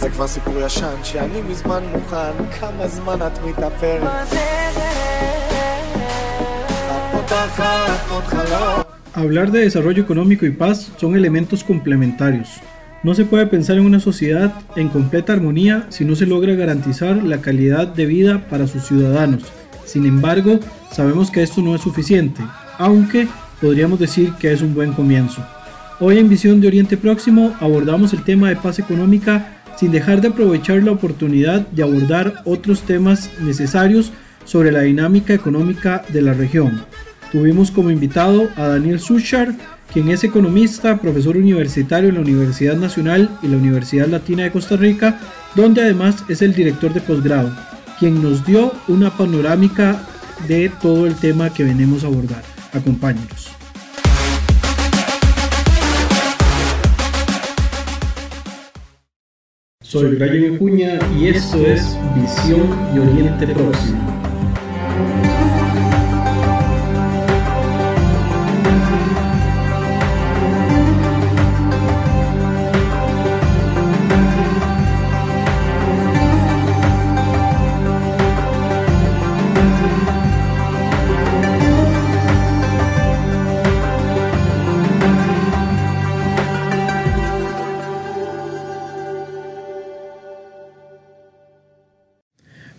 זה כבר סיפור ישן שאני מזמן מוכן כמה זמן את מתאפרת Hablar de desarrollo económico y paz son elementos complementarios. No se puede pensar en una sociedad en completa armonía si no se logra garantizar la calidad de vida para sus ciudadanos. Sin embargo, sabemos que esto no es suficiente, aunque podríamos decir que es un buen comienzo. Hoy en Visión de Oriente Próximo abordamos el tema de paz económica sin dejar de aprovechar la oportunidad de abordar otros temas necesarios sobre la dinámica económica de la región. Tuvimos como invitado a Daniel Suchar, quien es economista, profesor universitario en la Universidad Nacional y la Universidad Latina de Costa Rica, donde además es el director de posgrado, quien nos dio una panorámica de todo el tema que venimos a abordar. Acompáñenos. Soy Brian Acuña y esto es Visión de Oriente Próximo.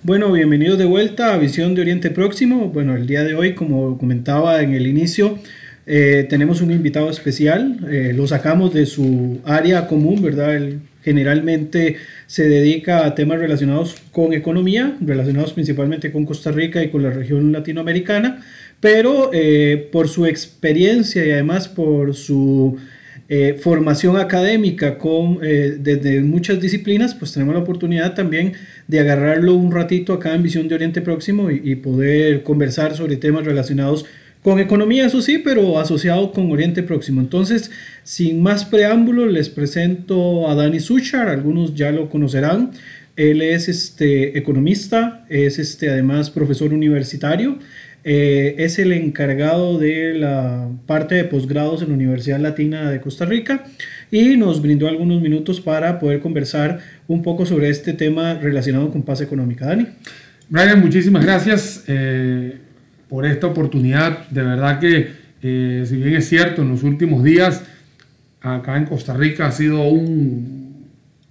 Bueno, bienvenidos de vuelta a Visión de Oriente Próximo. Bueno, el día de hoy, como comentaba en el inicio, eh, tenemos un invitado especial. Eh, lo sacamos de su área común, ¿verdad? Él generalmente se dedica a temas relacionados con economía, relacionados principalmente con Costa Rica y con la región latinoamericana, pero eh, por su experiencia y además por su formación académica con, desde muchas disciplinas, pues tenemos la oportunidad también de agarrarlo un ratito acá en Visión de Oriente Próximo y, poder conversar sobre temas relacionados con economía, eso sí, pero asociado con Oriente Próximo. Entonces, sin más preámbulo, les presento a Dani Suchar, algunos ya lo conocerán. Él es este, economista, es este, además profesor universitario, eh, es el encargado de la parte de posgrados en la Universidad Latina de Costa Rica y nos brindó algunos minutos para poder conversar un poco sobre este tema relacionado con paz económica. Dani. Brian, muchísimas gracias eh, por esta oportunidad. De verdad que, eh, si bien es cierto, en los últimos días acá en Costa Rica ha sido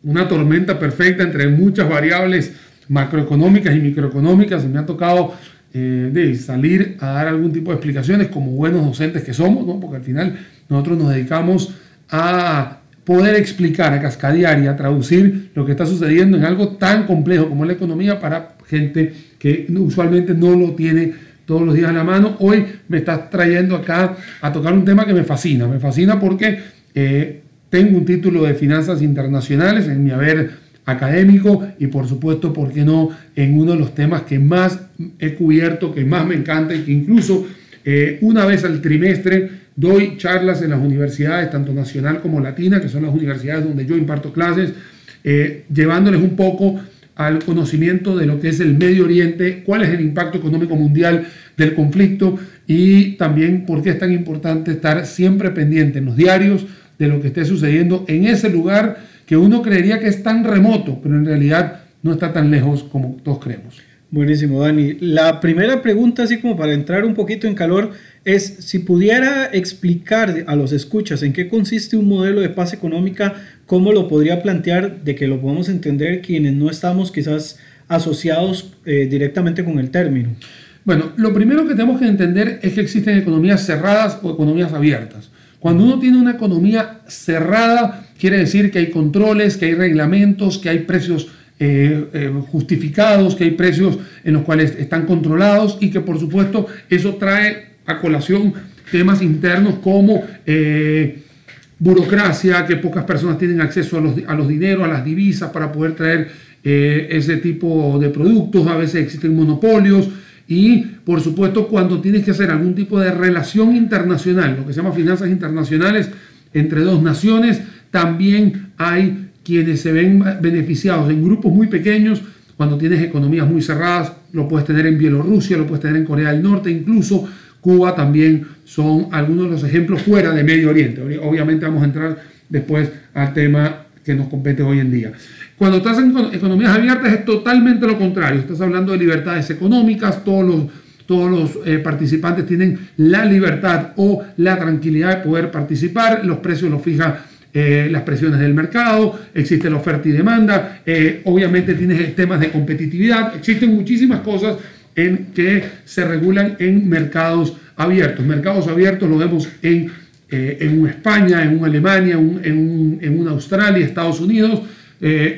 una tormenta perfecta entre muchas variables macroeconómicas y microeconómicas me ha tocado eh, de salir a dar algún tipo de explicaciones como buenos docentes que somos, ¿no? porque al final nosotros nos dedicamos a poder explicar, a cascadear y a traducir lo que está sucediendo en algo tan complejo como la economía para gente que usualmente no lo tiene todos los días a la mano. Hoy me estás trayendo acá a tocar un tema que me fascina. Me fascina porque eh, tengo un título de finanzas internacionales en mi haber académico y por supuesto, ¿por qué no?, en uno de los temas que más he cubierto, que más me encanta y que incluso eh, una vez al trimestre Doy charlas en las universidades, tanto nacional como latina, que son las universidades donde yo imparto clases, eh, llevándoles un poco al conocimiento de lo que es el Medio Oriente, cuál es el impacto económico mundial del conflicto y también por qué es tan importante estar siempre pendiente en los diarios de lo que esté sucediendo en ese lugar que uno creería que es tan remoto, pero en realidad no está tan lejos como todos creemos. Buenísimo, Dani. La primera pregunta, así como para entrar un poquito en calor, es si pudiera explicar a los escuchas en qué consiste un modelo de paz económica, cómo lo podría plantear de que lo podamos entender quienes no estamos quizás asociados eh, directamente con el término. Bueno, lo primero que tenemos que entender es que existen economías cerradas o economías abiertas. Cuando uno tiene una economía cerrada, quiere decir que hay controles, que hay reglamentos, que hay precios eh, eh, justificados, que hay precios en los cuales están controlados y que por supuesto eso trae a colación temas internos como eh, burocracia, que pocas personas tienen acceso a los, a los dineros, a las divisas para poder traer ese tipo de productos, a veces existen monopolios y por supuesto cuando tienes que hacer algún tipo de relación internacional, lo que se llama finanzas internacionales entre dos naciones, también hay quienes se ven beneficiados en grupos muy pequeños, cuando tienes economías muy cerradas, lo puedes tener en Bielorrusia, lo puedes tener en Corea del Norte, incluso Cuba también son algunos de los ejemplos fuera de Medio Oriente. Obviamente vamos a entrar después al tema que nos compete hoy en día. Cuando estás en economías abiertas es totalmente lo contrario. Estás hablando de libertades económicas, todos los, todos los eh, participantes tienen la libertad o la tranquilidad de poder participar, los precios los fija eh, las presiones del mercado, existe la oferta y demanda, eh, obviamente tienes temas de competitividad, existen muchísimas cosas en que se regulan en mercados abiertos. Mercados abiertos lo vemos en, eh, en España, en una Alemania, en, en una Australia, Estados Unidos,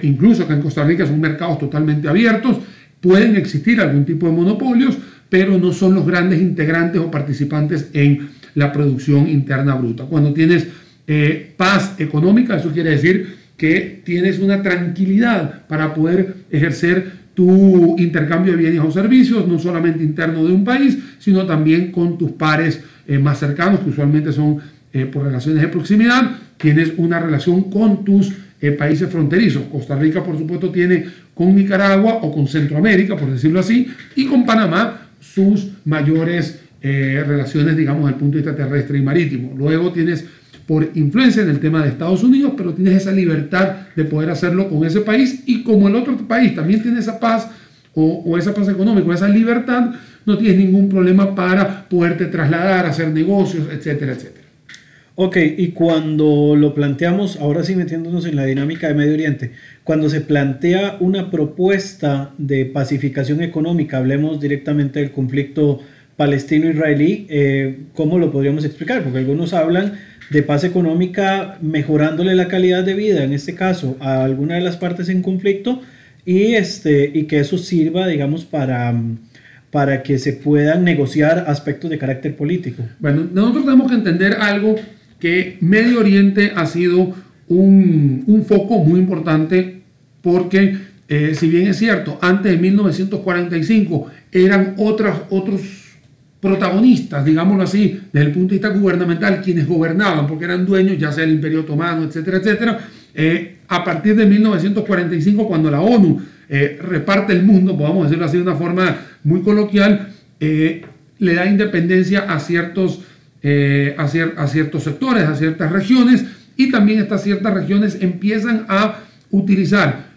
incluso acá en Costa Rica son mercados totalmente abiertos. Pueden existir algún tipo de monopolios, pero no son los grandes integrantes o participantes en la producción interna bruta. Cuando tienes eh, paz económica, eso quiere decir que tienes una tranquilidad para poder ejercer tu intercambio de bienes o servicios, no solamente interno de un país, sino también con tus pares eh, más cercanos, que usualmente son eh, por relaciones de proximidad. Tienes una relación con tus países fronterizos. Costa Rica, por supuesto, tiene con Nicaragua o con Centroamérica, por decirlo así, y con Panamá sus mayores relaciones, digamos, el punto de vista terrestre y marítimo. Luego tienes por influencia en el tema de Estados Unidos, pero tienes esa libertad de poder hacerlo con ese país y como el otro país también tiene esa paz o, esa paz económica, esa libertad, no tienes ningún problema para poderte trasladar, hacer negocios, etcétera, etcétera. Ok, y cuando lo planteamos, ahora sí metiéndonos en la dinámica de Medio Oriente, cuando se plantea una propuesta de pacificación económica, hablemos directamente del conflicto palestino-israelí, eh, ¿cómo lo podríamos explicar? Porque algunos hablan de paz económica mejorándole la calidad de vida, en este caso, a alguna de las partes en conflicto y, este, y que eso sirva, digamos, para, para que se puedan negociar aspectos de carácter político. Bueno, nosotros tenemos que entender algo que Medio Oriente ha sido un, un foco muy importante porque, eh, si bien es cierto, antes de 1945 eran otras, otros protagonistas, digámoslo así, desde el punto de vista gubernamental, quienes gobernaban, porque eran dueños, ya sea el Imperio Otomano, etcétera, etcétera, eh, a partir de 1945, cuando la ONU eh, reparte el mundo, podemos decirlo así de una forma muy coloquial, eh, le da independencia a ciertos, a ciertos sectores, a ciertas regiones, y también estas ciertas regiones empiezan a utilizar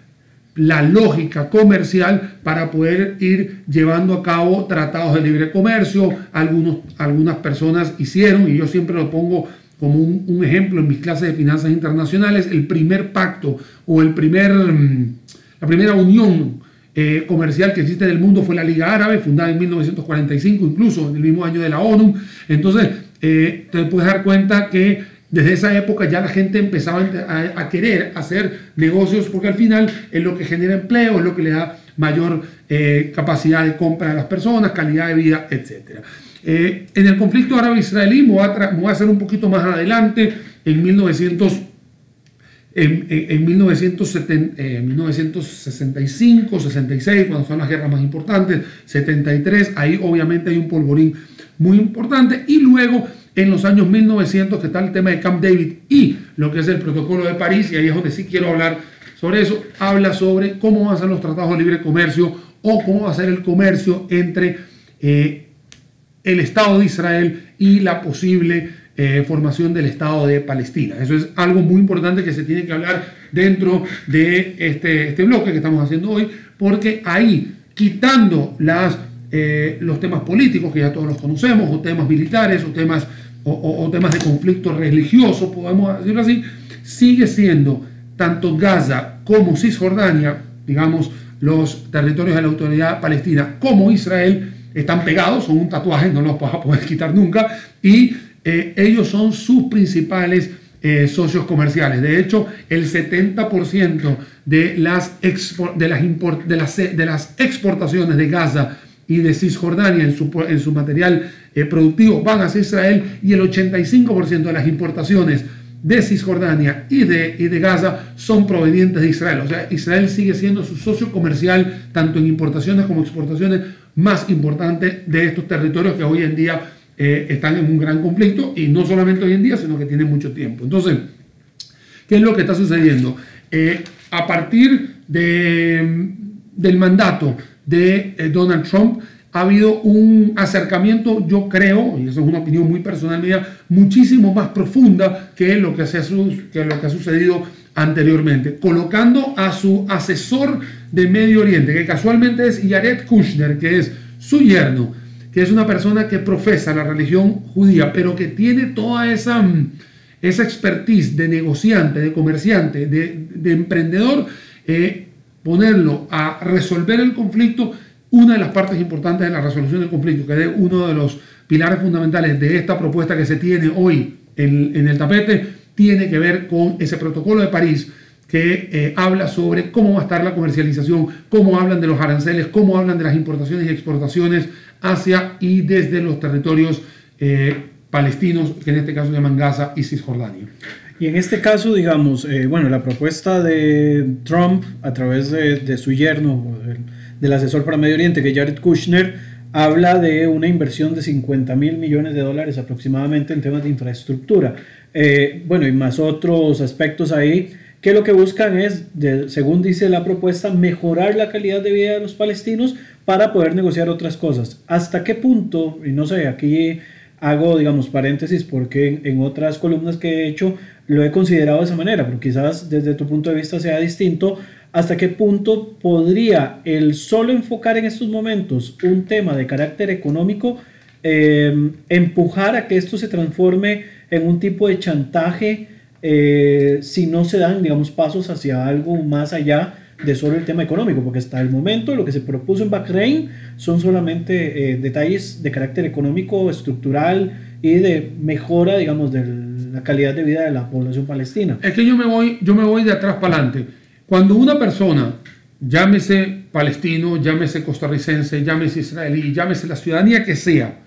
la lógica comercial para poder ir llevando a cabo tratados de libre comercio. Algunos, algunas personas hicieron, y yo siempre lo pongo como un, ejemplo en mis clases de finanzas internacionales, el primer pacto o el primer, mm, la primera unión eh, comercial que existe en el mundo fue la Liga Árabe, fundada en 1945, incluso en el mismo año de la ONU. Entonces, eh, te puedes dar cuenta que desde esa época ya la gente empezaba a, querer hacer negocios porque al final es lo que genera empleo, es lo que le da mayor eh, capacidad de compra a las personas, calidad de vida, etc. Eh, en el conflicto árabe-israelí, me, voy a hacer un poquito más adelante, en 1900 en, en, 1965, 66, cuando son las guerras más importantes, 73, ahí obviamente hay un polvorín muy importante y luego en los años 1900, que está el tema de Camp David y lo que es el protocolo de París, y ahí es donde sí quiero hablar sobre eso, habla sobre cómo van a ser los tratados de libre comercio o cómo va a ser el comercio entre eh, el Estado de Israel y la posible eh, formación del Estado de Palestina. Eso es algo muy importante que se tiene que hablar dentro de este, este bloque que estamos haciendo hoy, porque ahí, quitando las eh, los temas políticos, que ya todos los conocemos, o temas militares, o temas, o, temas de conflicto religioso, podemos decirlo así, sigue siendo tanto Gaza como Cisjordania, digamos, los territorios de la autoridad palestina, como Israel, están pegados, son un tatuaje, no los vas a poder quitar nunca, y eh, ellos son sus principales eh, socios comerciales. De hecho, el 70% de las, de, las exportaciones de Gaza y de Cisjordania en su, en su material eh, productivo van hacia Israel y el 85% de las importaciones de Cisjordania y de, y de Gaza son provenientes de Israel. O sea, Israel sigue siendo su socio comercial, tanto en importaciones como exportaciones, más importante de estos territorios que hoy en día eh, están en un gran conflicto, y no solamente hoy en día, sino que tienen mucho tiempo. Entonces, ¿qué es lo que está sucediendo? Eh, a partir de, del mandato de eh, Donald Trump, ha habido un acercamiento, yo creo, y eso es una opinión muy personal mía, muchísimo más profunda que lo que, ha, sucedido anteriormente, colocando a su asesor de Medio Oriente, que casualmente es Yared Kushner, que es su yerno, que es una persona que profesa la religión judía, pero que tiene toda esa, mm, esa expertise de negociante, de comerciante, de, emprendedor, eh, ponerlo a resolver el conflicto, una de las partes importantes de la resolución del conflicto, que es uno de los pilares fundamentales de esta propuesta que se tiene hoy en, el tapete, tiene que ver con ese protocolo de París que eh, habla sobre cómo va a estar la comercialización, cómo hablan de los aranceles, cómo hablan de las importaciones y exportaciones hacia y desde los territorios eh, palestinos, que en este caso llaman Gaza y Cisjordania. Y en este caso, digamos, eh, bueno, la propuesta de Trump a través de, su yerno, del, asesor para Medio Oriente, que es Jared Kushner, habla de una inversión de 50 mil millones de dólares aproximadamente en temas de infraestructura. Eh, bueno, y más otros aspectos ahí que lo que buscan es, según dice la propuesta, mejorar la calidad de vida de los palestinos para poder negociar otras cosas. ¿Hasta qué punto? Y no sé, aquí hago, digamos, paréntesis porque en, otras columnas que he hecho lo he considerado de esa manera, pero quizás desde tu punto de vista sea distinto. ¿Hasta qué punto podría el solo enfocar en estos momentos un tema de carácter económico eh, empujar a que esto se transforme en un tipo de chantaje eh, si no se dan, digamos, pasos hacia algo más allá de solo el tema económico, porque hasta el momento lo que se propuso en Bahrein son solamente eh, detalles de carácter económico, estructural y de mejora, digamos, de la calidad de vida de la población palestina. Es que yo me voy, yo me voy de atrás para adelante. Cuando una persona, llámese palestino, llámese costarricense, llámese israelí, llámese la ciudadanía que sea,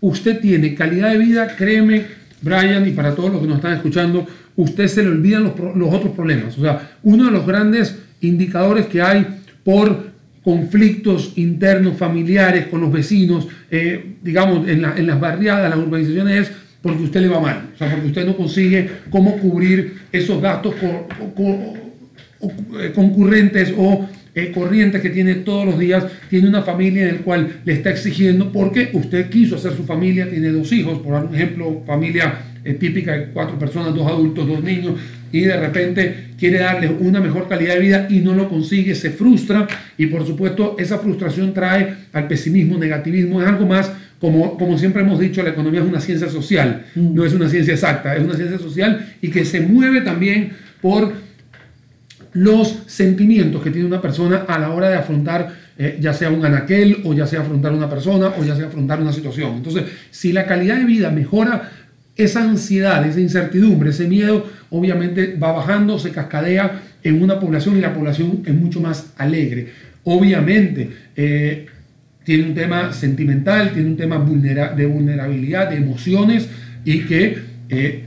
usted tiene calidad de vida, créeme, Brian, y para todos los que nos están escuchando, usted se le olvidan los, los otros problemas. O sea, uno de los grandes indicadores que hay por conflictos internos familiares con los vecinos, eh, digamos, en, en, las barriadas, las urbanizaciones, es porque usted le va mal, o sea, porque usted no consigue cómo cubrir esos gastos eh, concurrentes o eh, corrientes que tiene todos los días, tiene una familia en la cual le está exigiendo, porque usted quiso hacer su familia, tiene dos hijos, por ejemplo, familia típica de cuatro personas, dos adultos, dos niños, y de repente quiere darles una mejor calidad de vida y no lo consigue, se frustra. Y por supuesto esa frustración trae al pesimismo, negativismo, es algo más como, como siempre hemos dicho, la economía es una ciencia social, mm. no es una ciencia exacta, es una ciencia social y que se mueve también por los sentimientos que tiene una persona a la hora de afrontar eh, ya sea un anaquel o ya sea afrontar una persona o ya sea afrontar una situación. Entonces, si la calidad de vida mejora esa ansiedad, esa incertidumbre, ese miedo, obviamente va bajando, se cascadea en una población y la población es mucho más alegre. Obviamente, eh, tiene un tema sentimental, tiene un tema de vulnerabilidad, de emociones y que eh,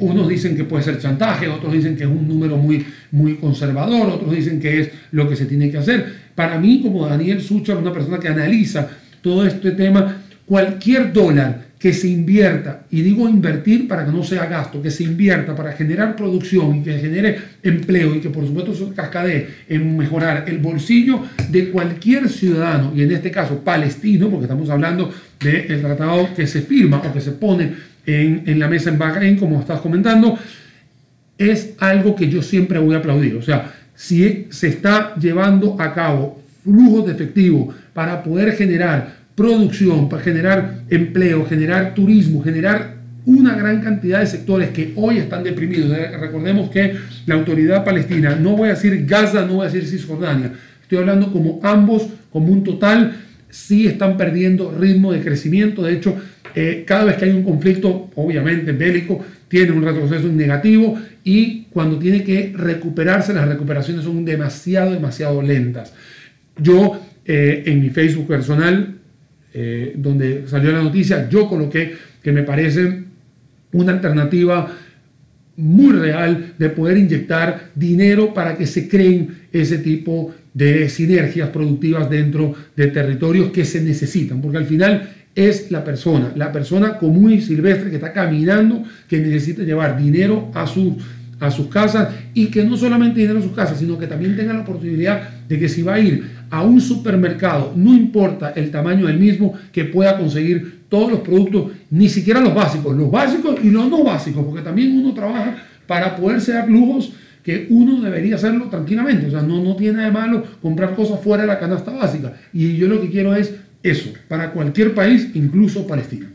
unos dicen que puede ser chantaje, otros dicen que es un número muy, muy conservador, otros dicen que es lo que se tiene que hacer. Para mí, como Daniel Sucha, una persona que analiza todo este tema, cualquier dólar que se invierta, y digo invertir para que no sea gasto, que se invierta para generar producción y que genere empleo y que por supuesto se cascadee en mejorar el bolsillo de cualquier ciudadano, y en este caso palestino, porque estamos hablando del tratado que se firma o que se pone en, en la mesa en Bahrein, como estás comentando, es algo que yo siempre voy a aplaudir. O sea, si se está llevando a cabo flujos de efectivo para poder generar producción, para generar empleo, generar turismo, generar una gran cantidad de sectores que hoy están deprimidos. Eh, recordemos que la autoridad palestina, no voy a decir Gaza, no voy a decir Cisjordania, estoy hablando como ambos, como un total, sí están perdiendo ritmo de crecimiento. De hecho, eh, cada vez que hay un conflicto, obviamente bélico, tiene un retroceso negativo y cuando tiene que recuperarse, las recuperaciones son demasiado, demasiado lentas. Yo eh, en mi Facebook personal eh, donde salió la noticia, yo coloqué que me parece una alternativa muy real de poder inyectar dinero para que se creen ese tipo de sinergias productivas dentro de territorios que se necesitan, porque al final es la persona, la persona común y silvestre que está caminando, que necesita llevar dinero a sus a sus casas y que no solamente dinero a sus casas, sino que también tenga la oportunidad de que si va a ir a un supermercado, no importa el tamaño del mismo, que pueda conseguir todos los productos, ni siquiera los básicos, los básicos y los no básicos, porque también uno trabaja para poderse dar lujos que uno debería hacerlo tranquilamente. O sea, no, no tiene de malo comprar cosas fuera de la canasta básica. Y yo lo que quiero es eso, para cualquier país, incluso Palestina.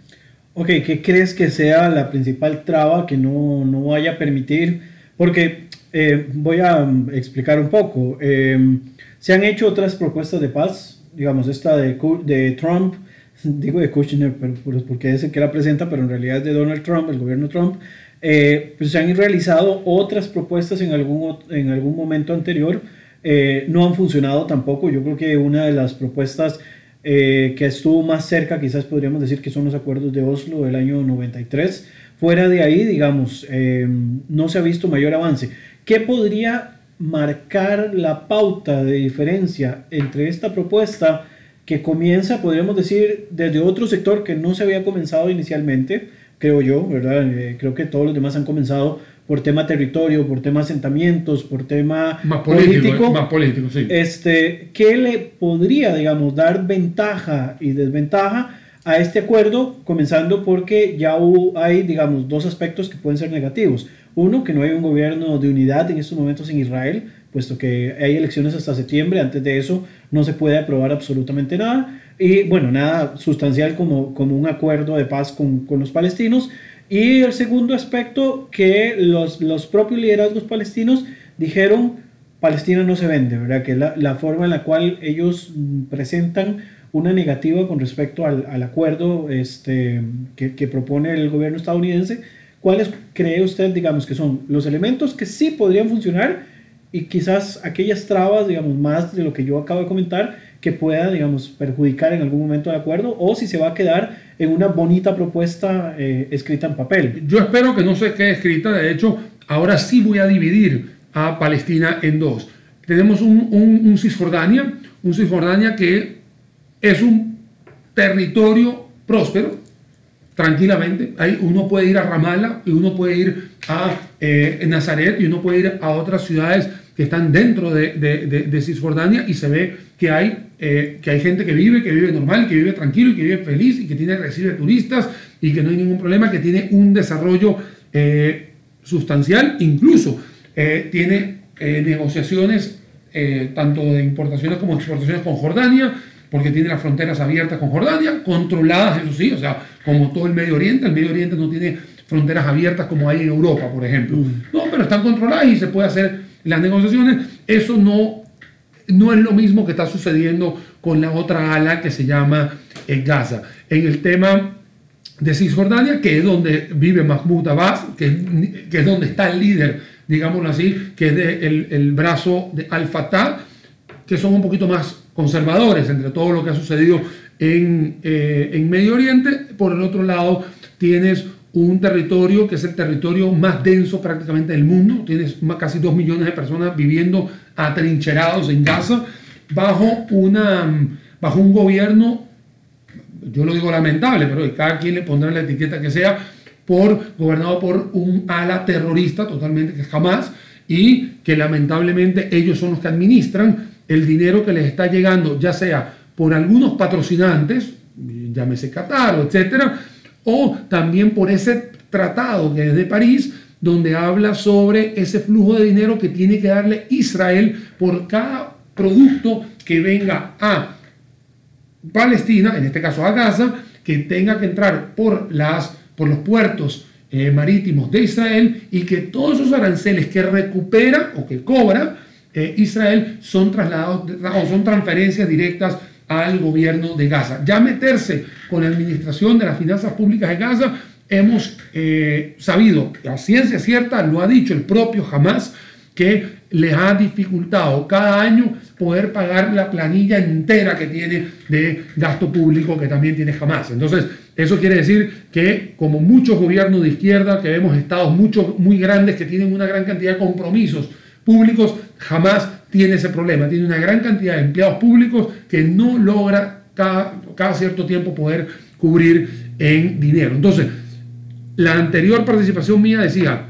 Ok, ¿qué crees que sea la principal traba que no, no vaya a permitir? Porque eh, voy a mm, explicar un poco. Em, se han hecho otras propuestas de paz, digamos, esta de, de Trump, digo de Kushner, pero, porque es el que la presenta, pero en realidad es de Donald Trump, el gobierno Trump. Eh, pues se han realizado otras propuestas en algún, en algún momento anterior, eh, no han funcionado tampoco. Yo creo que una de las propuestas eh, que estuvo más cerca, quizás podríamos decir que son los acuerdos de Oslo del año 93. Fuera de ahí, digamos, no se ha visto mayor avance. ¿Qué podría marcar la pauta de diferencia entre esta propuesta que comienza, podríamos decir, desde otro sector que no se había comenzado inicialmente, creo yo, ¿verdad? Eh, creo que todos los demás han comenzado por tema territorio, por tema asentamientos, por tema más político. Más político, sí. Este, ¿Qué le podría, digamos, dar ventaja y desventaja a este acuerdo? Comenzando porque ya hay, digamos, dos aspectos que pueden ser negativos. Uno, que no hay un gobierno de unidad en estos momentos en Israel, puesto que hay elecciones hasta septiembre, antes de eso no se puede aprobar absolutamente nada y bueno, nada sustancial como, como un acuerdo de paz con, con los palestinos. Y el segundo aspecto, que los, los propios liderazgos palestinos dijeron, Palestina no se vende, ¿verdad? Que la, la forma en la cual ellos presentan una negativa con respecto al, al acuerdo este, que, que, propone el gobierno estadounidense. ¿Cuáles cree usted, digamos, que son los elementos que sí podrían funcionar y quizás aquellas trabas, digamos, más de lo que yo acabo de comentar, que pueda, digamos, perjudicar en algún momento de acuerdo o si se va a quedar en una bonita propuesta eh, escrita en papel. Yo espero que no se quede escrita, de hecho, ahora sí voy a dividir a Palestina en dos. Tenemos un, un, Cisjordania, un Cisjordania que es un territorio próspero, tranquilamente. Ahí uno puede ir a Ramallah y uno puede ir a eh, Nazaret y uno puede ir a otras ciudades que están dentro de, de, Cisjordania y se ve que hay, eh, que hay gente que vive, que vive normal, que vive tranquilo que vive feliz y que tiene, recibe turistas y que no hay ningún problema, que tiene un desarrollo eh, sustancial, incluso tiene negociaciones tanto de importaciones como exportaciones con Jordania, porque tiene las fronteras abiertas con Jordania, controladas, eso sí, o sea, como todo el Medio Oriente, el Medio Oriente no tiene fronteras abiertas como hay en Europa, por ejemplo. Mm. No, pero están controladas y se puede hacer las negociaciones, eso no, no es lo mismo que está sucediendo con la otra ala que se llama eh, Gaza. En el tema de Cisjordania, que es donde vive Mahmoud Abbas, que, que es donde está el líder, digámoslo así, que es el, brazo de Al-Fatah, que son un poquito más conservadores entre todo lo que ha sucedido en, eh, en Medio Oriente. Por el otro lado, tienes un territorio que es el territorio más denso prácticamente del mundo. Tienes casi dos millones de personas viviendo atrincherados en Gaza bajo, una, bajo un gobierno, yo lo digo lamentable, pero cada quien le pondrá la etiqueta que sea, por, gobernado por un ala terrorista totalmente que jamás y que lamentablemente ellos son los que administran el dinero que les está llegando, ya sea por algunos patrocinantes, llámese Qatar, etcétera, o también por ese tratado que es de París, donde habla sobre ese flujo de dinero que tiene que darle Israel por cada producto que venga a Palestina, en este caso a Gaza, que tenga que entrar por, las, por los puertos eh, marítimos de Israel y que todos esos aranceles que recupera o que cobra eh, Israel son trasladados o son transferencias directas al gobierno de Gaza. Ya meterse con la administración de las finanzas públicas de Gaza, hemos eh, sabido, la ciencia cierta lo ha dicho el propio Hamas, que les ha dificultado cada año poder pagar la planilla entera que tiene de gasto público que también tiene Hamas. Entonces, eso quiere decir que como muchos gobiernos de izquierda, que vemos estados muchos, muy grandes que tienen una gran cantidad de compromisos públicos, jamás tiene ese problema. Tiene una gran cantidad de empleados públicos que no logra cada, cada cierto tiempo poder cubrir en dinero. Entonces, la anterior participación mía decía,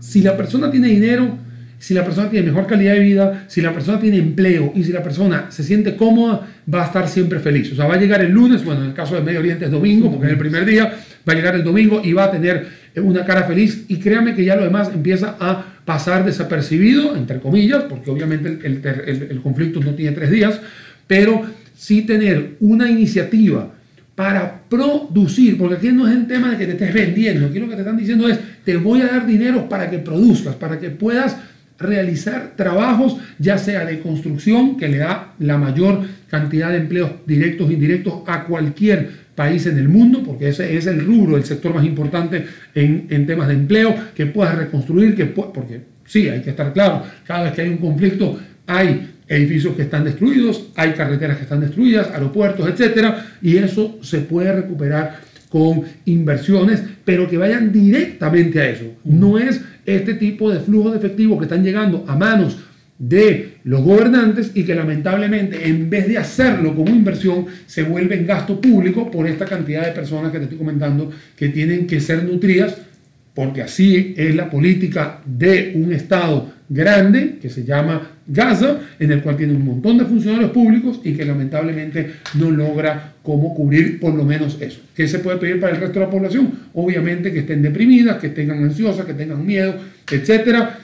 si la persona tiene dinero, si la persona tiene mejor calidad de vida, si la persona tiene empleo y si la persona se siente cómoda, va a estar siempre feliz. O sea, va a llegar el lunes, bueno, en el caso del Medio Oriente es domingo, porque es el primer día, va a llegar el domingo y va a tener una cara feliz y créame que ya lo demás empieza a pasar desapercibido, entre comillas, porque obviamente el, conflicto no tiene tres días, pero sí tener una iniciativa para producir, porque aquí no es el tema de que te estés vendiendo, aquí lo que te están diciendo es, te voy a dar dinero para que produzcas, para que puedas realizar trabajos, ya sea de construcción, que le da la mayor cantidad de empleos directos e indirectos a cualquier país en el mundo, porque ese es el rubro, el sector más importante en, en temas de empleo, que puedas reconstruir, que porque sí, hay que estar claro, cada vez que hay un conflicto hay edificios que están destruidos, hay carreteras que están destruidas, aeropuertos, etcétera, y eso se puede recuperar con inversiones, pero que vayan directamente a eso. No es este tipo de flujos de efectivo que están llegando a manos de los gobernantes y que lamentablemente en vez de hacerlo como inversión se vuelve en gasto público por esta cantidad de personas que te estoy comentando que tienen que ser nutridas porque así es la política de un Estado grande que se llama Gaza, en el cual tiene un montón de funcionarios públicos y que lamentablemente no logra cómo cubrir por lo menos eso. ¿Qué se puede pedir para el resto de la población? Obviamente que estén deprimidas, que tengan ansiosas, que tengan miedo, etcétera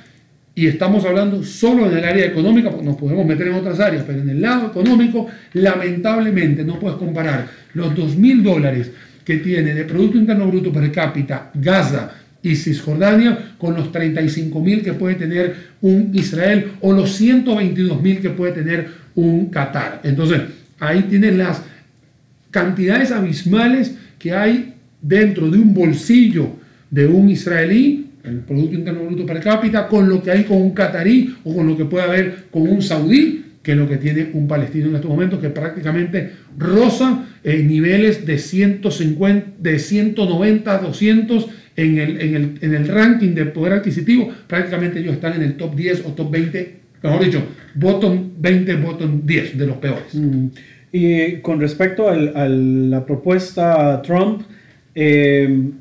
y estamos hablando solo en el área económica, porque nos podemos meter en otras áreas, pero en el lado económico, lamentablemente no puedes comparar los 2 mil dólares que tiene de Producto Interno Bruto per cápita Gaza y Cisjordania con los 35 mil que puede tener un Israel o los 122 mil que puede tener un Qatar. Entonces, ahí tienes las cantidades abismales que hay dentro de un bolsillo de un israelí el Producto Interno Bruto per cápita, con lo que hay con un catarí o con lo que puede haber con un saudí, que es lo que tiene un palestino en estos momentos, que prácticamente roza eh, niveles de, 150, de 190 200 en el, en, el, en el ranking de poder adquisitivo. Prácticamente ellos están en el top 10 o top 20, mejor dicho, bottom 20, bottom 10 de los peores. Mm. Y con respecto a la propuesta Trump, eh,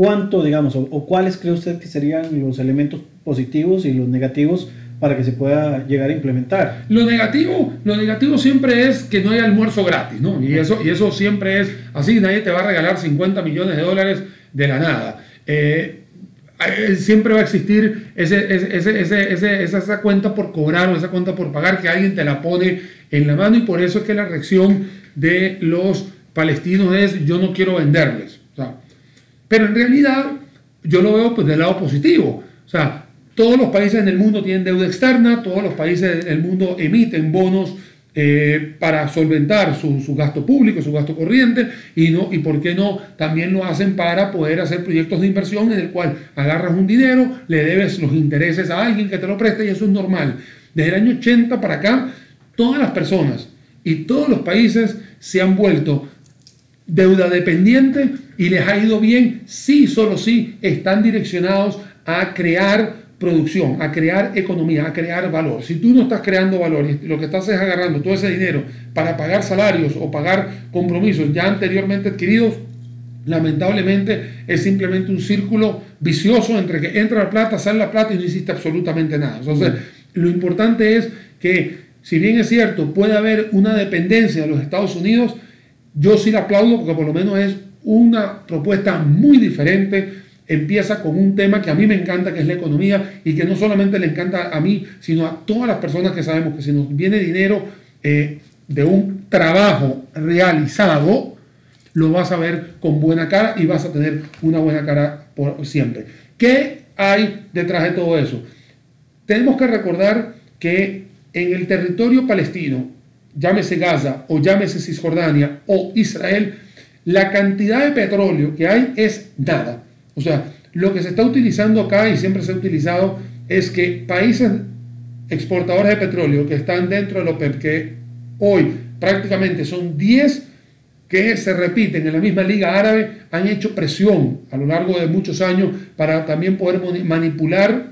¿Cuánto, digamos, o, cuáles cree usted que serían los elementos positivos y los negativos para que se pueda llegar a implementar? Lo negativo, lo negativo siempre es que no hay almuerzo gratis, ¿no? Y eso, y eso siempre es así, nadie te va a regalar 50 millones de dólares de la nada. Eh, eh, siempre va a existir ese, esa cuenta por cobrar o esa cuenta por pagar que alguien te la pone en la mano y por eso es que la reacción de los palestinos es yo no quiero venderles. Pero en realidad yo lo veo pues del lado positivo. O sea, todos los países en el mundo tienen deuda externa, todos los países del mundo emiten bonos eh, para solventar su, gasto público, su gasto corriente, y, no, y por qué no, también lo hacen para poder hacer proyectos de inversión en el cual agarras un dinero, le debes los intereses a alguien que te lo preste y eso es normal. Desde el año 80 para acá, todas las personas y todos los países se han vuelto deuda dependiente y les ha ido bien sí, solo sí, están direccionados a crear producción, a crear economía, a crear valor. Si tú no estás creando valor y lo que estás es agarrando todo ese dinero para pagar salarios o pagar compromisos ya anteriormente adquiridos, lamentablemente es simplemente un círculo vicioso entre que entra la plata, sale la plata y no hiciste absolutamente nada. Entonces, lo importante es que, si bien es cierto, puede haber una dependencia de los Estados Unidos, yo sí la aplaudo porque por lo menos es una propuesta muy diferente. Empieza con un tema que a mí me encanta, que es la economía, y que no solamente le encanta a mí, sino a todas las personas que sabemos que si nos viene dinero eh, de un trabajo realizado, lo vas a ver con buena cara y vas a tener una buena cara por siempre. ¿Qué hay detrás de todo eso? Tenemos que recordar que en el territorio palestino, llámese Gaza o llámese Cisjordania o Israel, la cantidad de petróleo que hay es nada. O sea, lo que se está utilizando acá y siempre se ha utilizado es que países exportadores de petróleo que están dentro de OPEP, que hoy prácticamente son 10 que se repiten en la misma Liga Árabe, han hecho presión a lo largo de muchos años para también poder manipular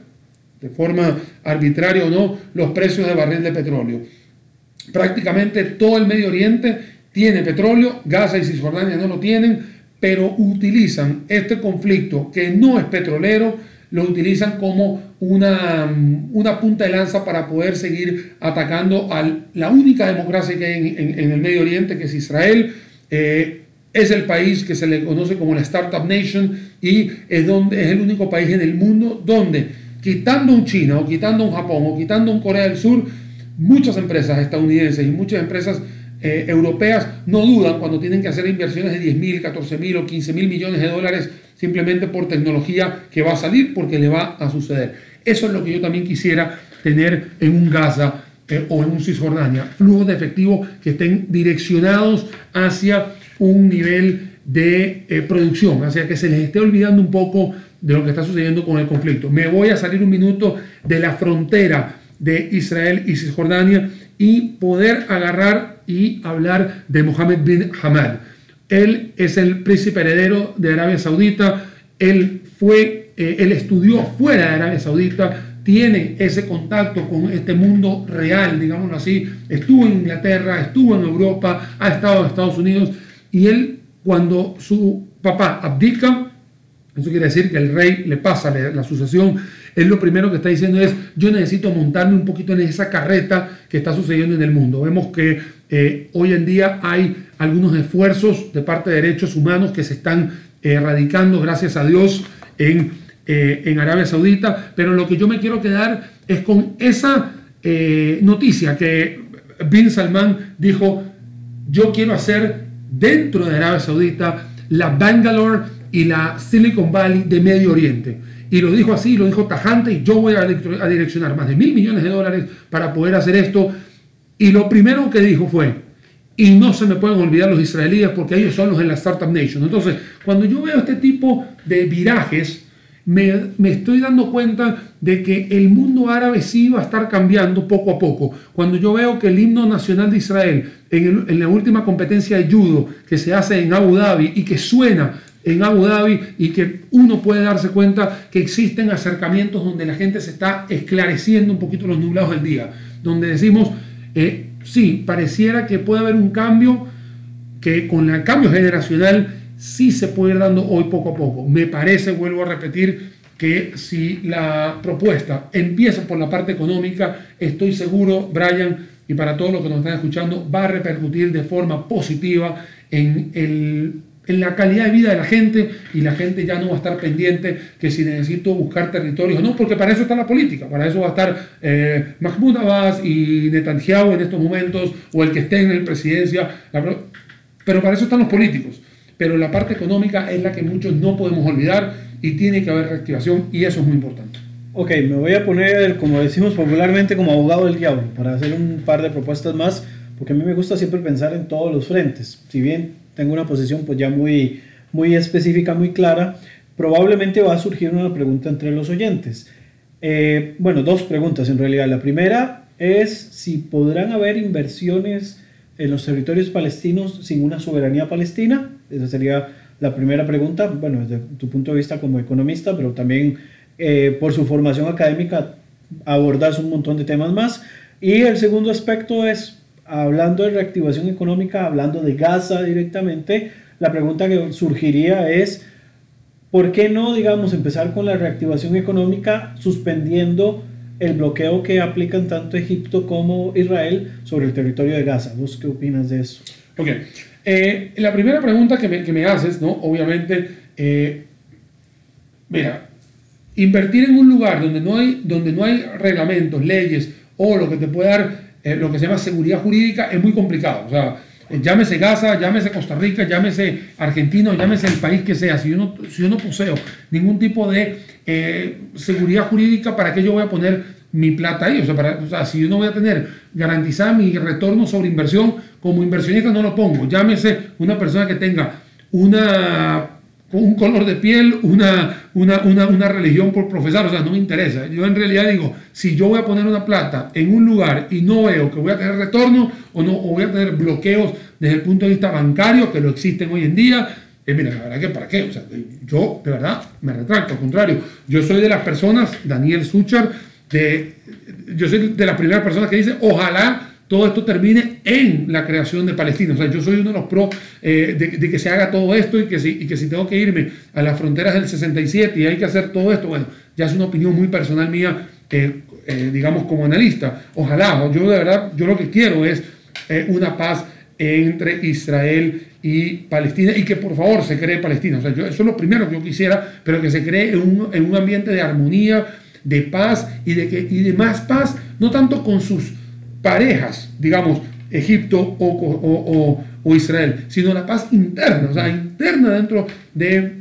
de forma arbitraria o no los precios de barril de petróleo. Prácticamente todo el Medio Oriente tiene petróleo, Gaza y Cisjordania no lo tienen, pero utilizan este conflicto que no es petrolero, lo utilizan como una, una punta de lanza para poder seguir atacando a la única democracia que hay en, el Medio Oriente, que es Israel. Eh, es el país que se le conoce como la Startup Nation y es, donde, es el único país en el mundo donde quitando un China o quitando un Japón o quitando un Corea del Sur, muchas empresas estadounidenses y muchas empresas eh, europeas no dudan cuando tienen que hacer inversiones de 10 mil, 14 mil o 15 mil millones de dólares simplemente por tecnología que va a salir porque le va a suceder. Eso es lo que yo también quisiera tener en un Gaza eh, o en un Cisjordania, flujos de efectivo que estén direccionados hacia un nivel de eh, producción, hacia que se les esté olvidando un poco de lo que está sucediendo con el conflicto. Me voy a salir un minuto de la frontera de Israel y Cisjordania y poder agarrar y hablar de Mohammed bin Hamad. Él es el príncipe heredero de Arabia Saudita, él fue, eh, él estudió fuera de Arabia Saudita, tiene ese contacto con este mundo real, digámoslo así, estuvo en Inglaterra, estuvo en Europa, ha estado en Estados Unidos. Y él cuando su papá abdica, eso quiere decir que el rey le pasa la, sucesión, él lo primero que está diciendo es, yo necesito montarme un poquito en esa carreta que está sucediendo en el mundo. Vemos que eh, hoy en día hay algunos esfuerzos de parte de derechos humanos que se están erradicando, gracias a Dios, en eh, en Arabia Saudita, pero lo que yo me quiero quedar es con esa eh, noticia que Bin Salman dijo, yo quiero hacer dentro de Arabia Saudita la Bangalore y la Silicon Valley de Medio Oriente. Y lo dijo así, lo dijo tajante, y yo voy a, direccionar más de mil millones de dólares para poder hacer esto. Y lo primero que dijo fue, y no se me pueden olvidar los israelíes porque ellos son los en la Startup Nation. Entonces, cuando yo veo este tipo de virajes, me, estoy dando cuenta de que el mundo árabe sí va a estar cambiando poco a poco. Cuando yo veo que el himno nacional de Israel en, la última competencia de judo que se hace en Abu Dhabi y que suena en Abu Dhabi y que uno puede darse cuenta que existen acercamientos donde la gente se está esclareciendo un poquito los nublados del día, donde decimos, eh, sí, pareciera que puede haber un cambio, que con el cambio generacional sí se puede ir dando hoy poco a poco. Me parece, vuelvo a repetir, que si la propuesta empieza por la parte económica, estoy seguro, Brian, y para todos los que nos están escuchando, va a repercutir de forma positiva en, en la calidad de vida de la gente y la gente ya no va a estar pendiente que si necesito buscar territorios no, porque para eso está la política, para eso va a estar eh, Mahmoud Abbas y Netanyahu en estos momentos, o el que esté en la presidencia, pero para eso están los políticos pero la parte económica es la que muchos no podemos olvidar y tiene que haber reactivación y eso es muy importante. Ok, me voy a poner, como decimos popularmente, como abogado del diablo para hacer un par de propuestas más, porque a mí me gusta siempre pensar en todos los frentes. Si bien tengo una posición pues ya muy, muy específica, muy clara, probablemente va a surgir una pregunta entre los oyentes. Eh, bueno, dos preguntas en realidad. La primera es si podrán haber inversiones en los territorios palestinos sin una soberanía palestina? Esa sería la primera pregunta, bueno, desde tu punto de vista como economista, pero también eh, por su formación académica abordas un montón de temas más. Y el segundo aspecto es, hablando de reactivación económica, hablando de Gaza directamente, la pregunta que surgiría es, ¿por qué no, digamos, empezar con la reactivación económica suspendiendo el bloqueo que aplican tanto Egipto como Israel sobre el territorio de Gaza. ¿Vos qué opinas de eso? Ok. Eh, la primera pregunta que me, que me, haces, ¿no? Obviamente, eh, mira, invertir en un lugar donde no hay, donde no hay reglamentos, leyes o lo que te puede dar eh, lo que se llama seguridad jurídica es muy complicado. O sea, llámese Gaza, llámese Costa Rica, llámese Argentina, llámese el país que sea, si yo no, si yo no poseo ningún tipo de eh, seguridad jurídica, ¿para qué yo voy a poner mi plata ahí? O sea, para, o sea, si yo no voy a tener garantizar mi retorno sobre inversión, como inversionista no lo pongo. Llámese una persona que tenga una un color de piel, una, una, una, una, religión por profesar, o sea, no me interesa. Yo en realidad digo, si yo voy a poner una plata en un lugar y no veo que voy a tener retorno o no voy a tener bloqueos desde el punto de vista bancario, que lo existen hoy en día, eh, mira, la verdad que para qué, o sea, yo de verdad me retracto, al contrario, yo soy de las personas, Daniel Suchar, de, yo soy de las primeras personas que dice, ojalá todo esto termine en la creación de Palestina. O sea, yo soy uno de los pros eh, de, que se haga todo esto y que, si, y que si tengo que irme a las fronteras del 67 y hay que hacer todo esto, bueno, ya es una opinión muy personal mía, eh, digamos, como analista. Ojalá, yo de verdad, yo lo que quiero es una paz entre Israel y Palestina y que por favor se cree Palestina. O sea, yo, eso es lo primero que yo quisiera, pero que se cree en un, en un ambiente de armonía, de paz y de, que, y de más paz, no tanto con sus parejas, digamos, Egipto o, Israel, sino la paz interna, o sea, interna dentro de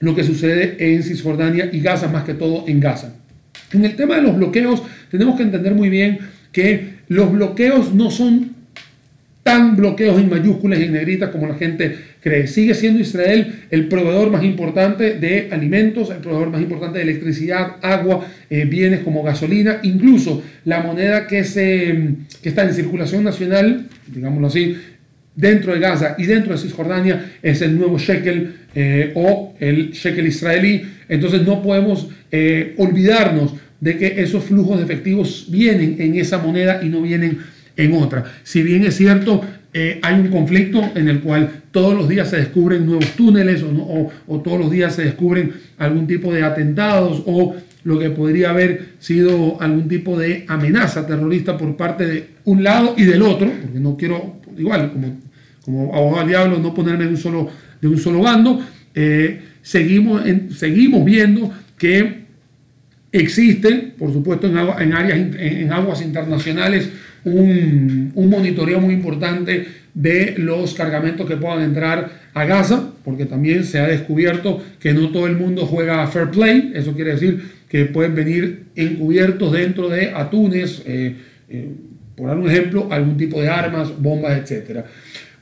lo que sucede en Cisjordania y Gaza, más que todo en Gaza. En el tema de los bloqueos, tenemos que entender muy bien que los bloqueos no son tan bloqueos en mayúsculas y en negritas como la gente cree. Sigue siendo Israel el proveedor más importante de alimentos, el proveedor más importante de electricidad, agua, eh, bienes como gasolina, incluso la moneda que, se, que está en circulación nacional, digámoslo así, dentro de Gaza y dentro de Cisjordania es el nuevo shekel eh, o el shekel israelí. Entonces no podemos eh, olvidarnos de que esos flujos de efectivos vienen en esa moneda y no vienen en otra. Si bien es cierto, eh, hay un conflicto en el cual todos los días se descubren nuevos túneles o, todos los días se descubren algún tipo de atentados o lo que podría haber sido algún tipo de amenaza terrorista por parte de un lado y del otro, porque no quiero, igual, como, como abogado al diablo, no ponerme de un solo, de un solo bando, eh, seguimos, seguimos viendo que existe, por supuesto, en, en áreas, en aguas internacionales, un, monitoreo muy importante de los cargamentos que puedan entrar a Gaza, porque también se ha descubierto que no todo el mundo juega fair play, eso quiere decir que pueden venir encubiertos dentro de atunes, eh, eh, por dar ejemplo, algún tipo de armas, bombas, etc.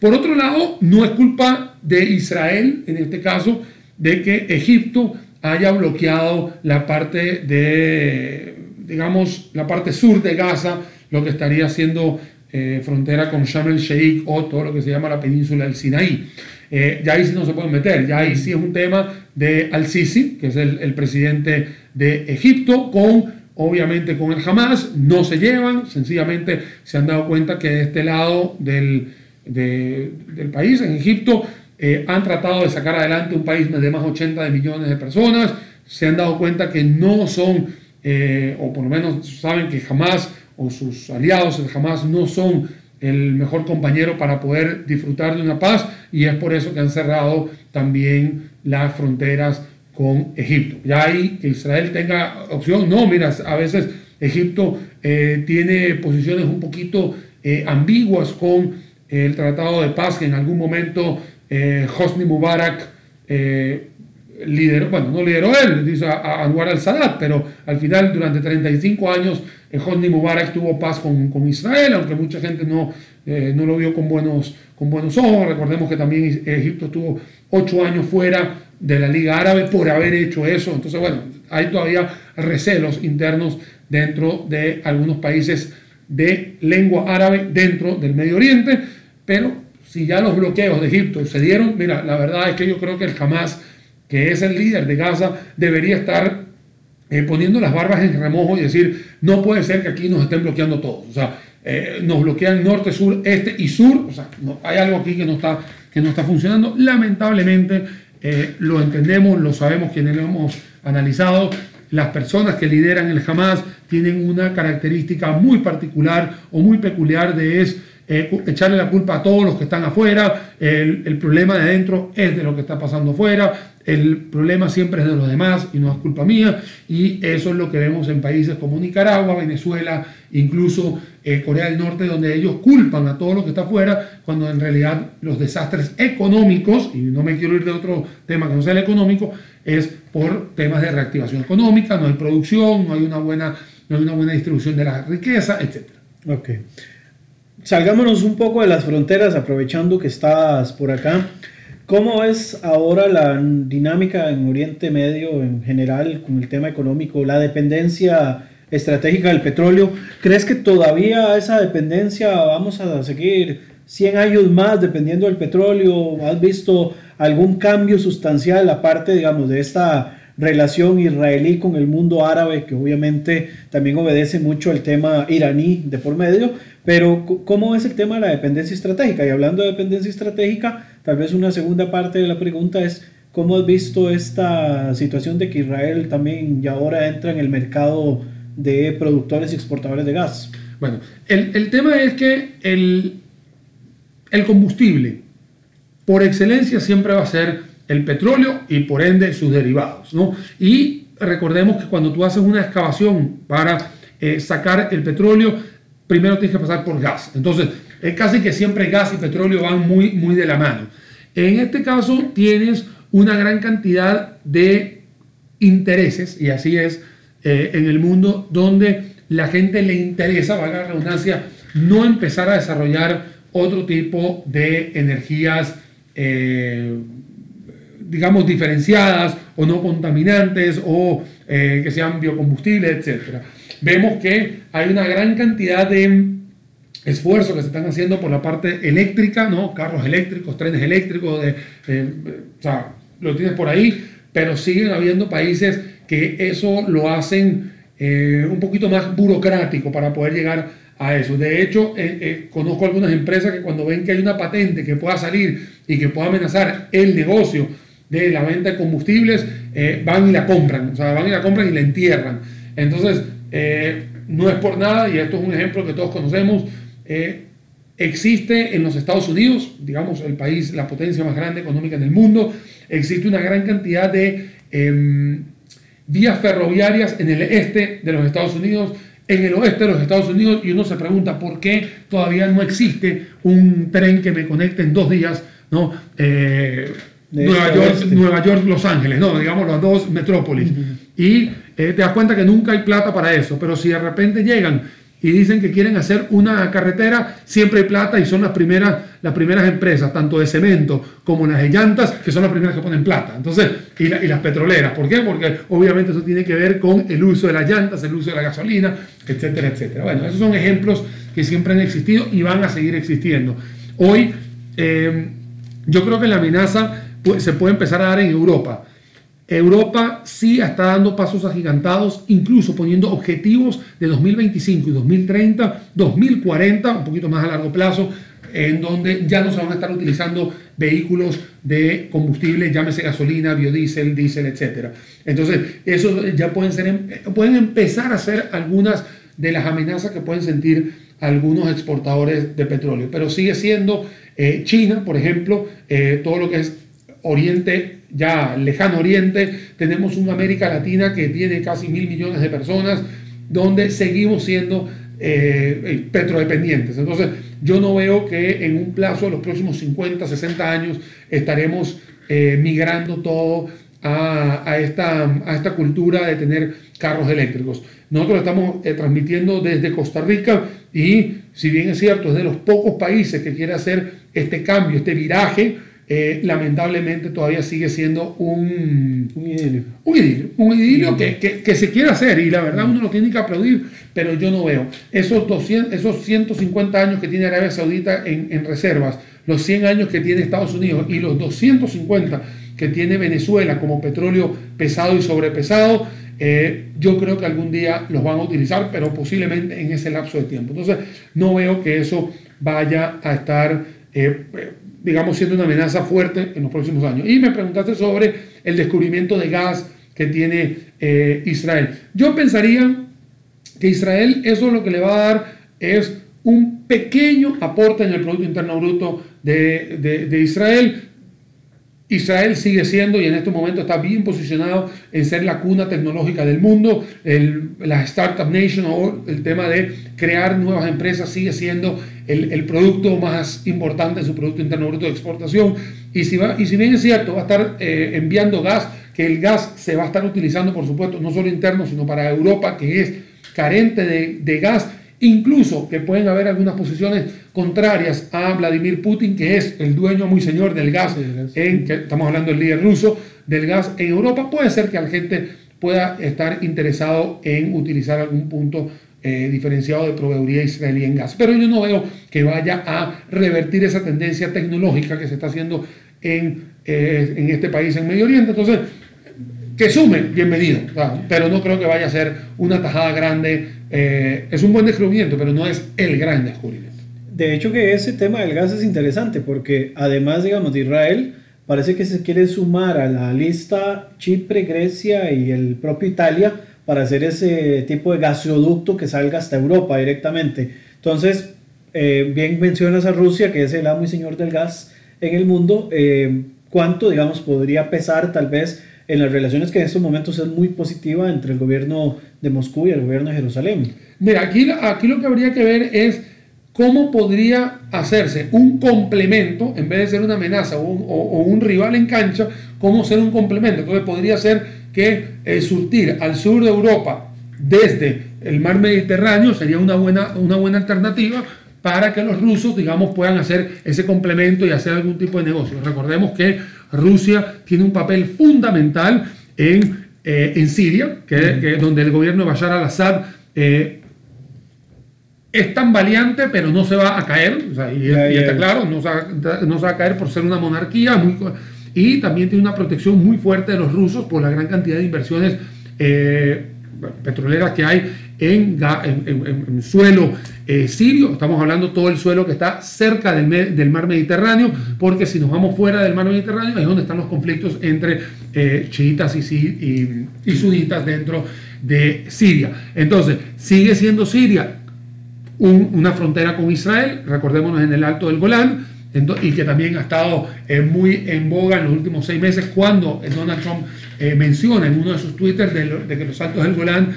Por otro lado, no es culpa de Israel, en este caso, de que Egipto haya bloqueado la parte de, digamos, la parte sur de Gaza, lo que estaría haciendo eh, frontera con Sharm el Sheikh o todo lo que se llama la península del Sinaí. Eh, ya ahí sí no se pueden meter, ya ahí sí es un tema de Al-Sisi, que es el, presidente de Egipto, con obviamente con el Hamas, no se llevan, sencillamente se han dado cuenta que de este lado del, del país, en Egipto, eh, han tratado de sacar adelante un país de más de 80 millones de personas, se han dado cuenta que no son, o por lo menos saben que jamás o sus aliados, Hamas, no son el mejor compañero para poder disfrutar de una paz y es por eso que han cerrado también las fronteras con Egipto. Ya ahí Israel tenga opción, no, mira, a veces Egipto eh, tiene posiciones un poquito eh, ambiguas con el tratado de paz que en algún momento eh, Hosni Mubarak eh, lideró, bueno, no lideró él, dice a, Anwar al-Sadat, pero al final durante 35 años eh, Hosni Mubarak tuvo paz con, con Israel, aunque mucha gente no, eh, no lo vio con buenos, con buenos ojos. Recordemos que también Egipto estuvo ocho años fuera de la Liga Árabe por haber hecho eso. Entonces, bueno, hay todavía recelos internos dentro de algunos países de lengua árabe dentro del Medio Oriente, pero si ya los bloqueos de Egipto se dieron, mira, la verdad es que yo creo que el Hamas que es el líder de Gaza, debería estar eh, poniendo las barbas en remojo y decir, no puede ser que aquí nos estén bloqueando todos. O sea, eh, nos bloquean norte, sur, este y sur. O sea, hay algo aquí que no está, que no está funcionando. Lamentablemente, eh, lo entendemos, lo sabemos quienes lo hemos analizado. Las personas que lideran el Hamas tienen una característica muy particular o muy peculiar de es echarle la culpa a todos los que están afuera. El, el problema de adentro es de lo que está pasando afuera el problema siempre es de los demás y no es culpa mía. Y eso es lo que vemos en países como Nicaragua, Venezuela, incluso eh, Corea del Norte, donde ellos culpan a todo lo que está afuera, cuando en realidad los desastres económicos, y no me quiero ir de otro tema que no sea el económico, es por temas de reactivación económica, no hay producción, no hay una buena, no hay una buena distribución de la riqueza, etc. Ok. Salgámonos un poco de las fronteras, aprovechando que estás por acá. ¿Cómo es ahora la dinámica en Oriente Medio en general con el tema económico, la dependencia estratégica del petróleo? ¿Crees que todavía esa dependencia vamos a seguir 100 años más dependiendo del petróleo? ¿Has visto algún cambio sustancial aparte, digamos, de esta relación israelí con el mundo árabe, que obviamente también obedece mucho al tema iraní de por medio? Pero ¿cómo es el tema de la dependencia estratégica? Y hablando de dependencia estratégica, tal vez una segunda parte de la pregunta es, ¿cómo has visto esta situación de que Israel también ya ahora entra en el mercado de productores y exportadores de gas? Bueno, el, el tema es que el, el combustible, por excelencia, siempre va a ser el petróleo y por ende sus derivados, ¿no? Y recordemos que cuando tú haces una excavación para eh, sacar el petróleo, primero tienes que pasar por gas. Entonces, es casi que siempre gas y petróleo van muy, muy de la mano. En este caso, tienes una gran cantidad de intereses, y así es eh, en el mundo, donde la gente le interesa, valga la redundancia, no empezar a desarrollar otro tipo de energías, eh, digamos, diferenciadas o no contaminantes o eh, que sean biocombustibles, etc. Vemos que hay una gran cantidad de esfuerzos que se están haciendo por la parte eléctrica, ¿no? Carros eléctricos, trenes eléctricos, de, o sea, lo tienes por ahí, pero siguen habiendo países que eso lo hacen eh, un poquito más burocrático para poder llegar a eso. De hecho, eh, eh, conozco algunas empresas que cuando ven que hay una patente que pueda salir y que pueda amenazar el negocio de la venta de combustibles, van y la compran, o sea, van y la compran y la entierran. Entonces, no es por nada, y esto es un ejemplo que todos conocemos, existe en los Estados Unidos, digamos el país, la potencia más grande económica del mundo, existe una gran cantidad de em, vías ferroviarias en el este de los Estados Unidos, en el oeste de los Estados Unidos, y uno se pregunta por qué todavía no existe un tren que me conecte en dos días, ¿no? Eh, Nueva, este York, Nueva, York, Los Ángeles, no, digamos las dos metrópolis. Y eh, te das cuenta que nunca hay plata para eso, pero si de repente llegan y dicen que quieren hacer una carretera, siempre hay plata y son las primeras, las primeras empresas, tanto de cemento como las de llantas, que son las primeras que ponen plata. Entonces, y, las petroleras. ¿Por qué? Porque obviamente eso tiene que ver con el uso de las llantas, el uso de la gasolina, etcétera, etcétera. Bueno, esos son ejemplos que siempre han existido y van a seguir existiendo. Hoy, eh, yo creo que la amenaza se puede empezar a dar en Europa. Europa sí está dando pasos agigantados, incluso poniendo objetivos de 2025 y 2030, 2040, un poquito más a largo plazo, en donde ya no se van a estar utilizando vehículos de combustible, llámese gasolina, biodiesel, diésel, etc. Entonces, eso ya pueden, ser, pueden empezar a ser algunas de las amenazas que pueden sentir algunos exportadores de petróleo. Pero sigue siendo eh, China, por ejemplo, eh, todo lo que es Oriente, ya lejano Oriente, tenemos una América Latina que tiene casi mil millones de personas, donde seguimos siendo eh, eh, petrodependientes. Entonces, yo no veo que en un plazo de los próximos 50, 60 años estaremos eh, migrando todo a, esta, a esta cultura de tener carros eléctricos. Nosotros estamos transmitiendo desde Costa Rica y si bien es cierto, es de los pocos países que quiere hacer este cambio, este viraje, eh, lamentablemente todavía sigue siendo un, un idilio, un idilio, que, que, se quiere hacer y la verdad uno lo tiene que aplaudir, pero yo no veo. Esos, 200, esos 150 años que tiene Arabia Saudita en, en reservas, los 100 años que tiene Estados Unidos y los 250 que tiene Venezuela como petróleo pesado y sobrepesado, eh, yo creo que algún día los van a utilizar, pero posiblemente en ese lapso de tiempo. Entonces, no veo que eso vaya a estar eh, digamos, siendo una amenaza fuerte en los próximos años. Y me preguntaste sobre el descubrimiento de gas que tiene eh, Israel. Yo pensaría que Israel eso lo que le va a dar es un pequeño aporte en el Producto Interno Bruto de, de, Israel, Israel sigue siendo y en este momento está bien posicionado en ser la cuna tecnológica del mundo. El, la Startup Nation o el tema de crear nuevas empresas sigue siendo el, el, producto más importante su Producto Interno Bruto de exportación. Y si, va, y si bien es cierto, va a estar eh, enviando gas, que el gas se va a estar utilizando, por supuesto, no solo interno, sino para Europa, que es carente de, de gas incluso que pueden haber algunas posiciones contrarias a Vladimir Putin, que es el dueño muy señor del gas, en, que estamos hablando del líder ruso del gas en Europa, puede ser que la gente pueda estar interesado en utilizar algún punto eh, diferenciado de proveeduría israelí en gas. Pero yo no veo que vaya a revertir esa tendencia tecnológica que se está haciendo en, eh, en este país, en Medio Oriente. Entonces, que sume, bienvenido, pero no creo que vaya a ser una tajada grande. Eh, es un buen descubrimiento, pero no es el gran descubrimiento. De hecho que ese tema del gas es interesante porque además, digamos, de Israel, parece que se quiere sumar a la lista Chipre, Grecia y el propio Italia para hacer ese tipo de gasoducto que salga hasta Europa directamente. Entonces, eh, bien mencionas a Rusia, que es el amo y señor del gas en el mundo. Eh, ¿Cuánto, digamos, podría pesar tal vez en las relaciones que en estos momentos es muy positiva entre el gobierno de Moscú y el gobierno de Jerusalén. Mira, aquí, aquí lo que habría que ver es cómo podría hacerse un complemento, en vez de ser una amenaza o un, rival en cancha, cómo ser un complemento. Entonces podría ser que eh, surtir al sur de Europa desde el mar Mediterráneo sería una buena, una buena alternativa para que los rusos, digamos, puedan hacer ese complemento y hacer algún tipo de negocio. Recordemos que Rusia tiene un papel fundamental en, eh, en Siria, que, donde el gobierno de Bashar al-Assad eh, es tan valiente, pero no se va a caer, y, está claro, no se, va, a caer por ser una monarquía, y también tiene una protección muy fuerte de los rusos por la gran cantidad de inversiones eh, petroleras que hay en, suelo eh, sirio, estamos hablando todo el suelo que está cerca del, mar Mediterráneo, porque si nos vamos fuera del mar Mediterráneo es donde están los conflictos entre eh, chiitas y, sunitas dentro de Siria. Entonces, sigue siendo Siria una frontera con Israel, recordémonos en el Alto del Golán, y que también ha estado eh, muy en boga en los últimos seis meses cuando Donald Trump menciona en uno de sus twitters de, que los Altos del Golán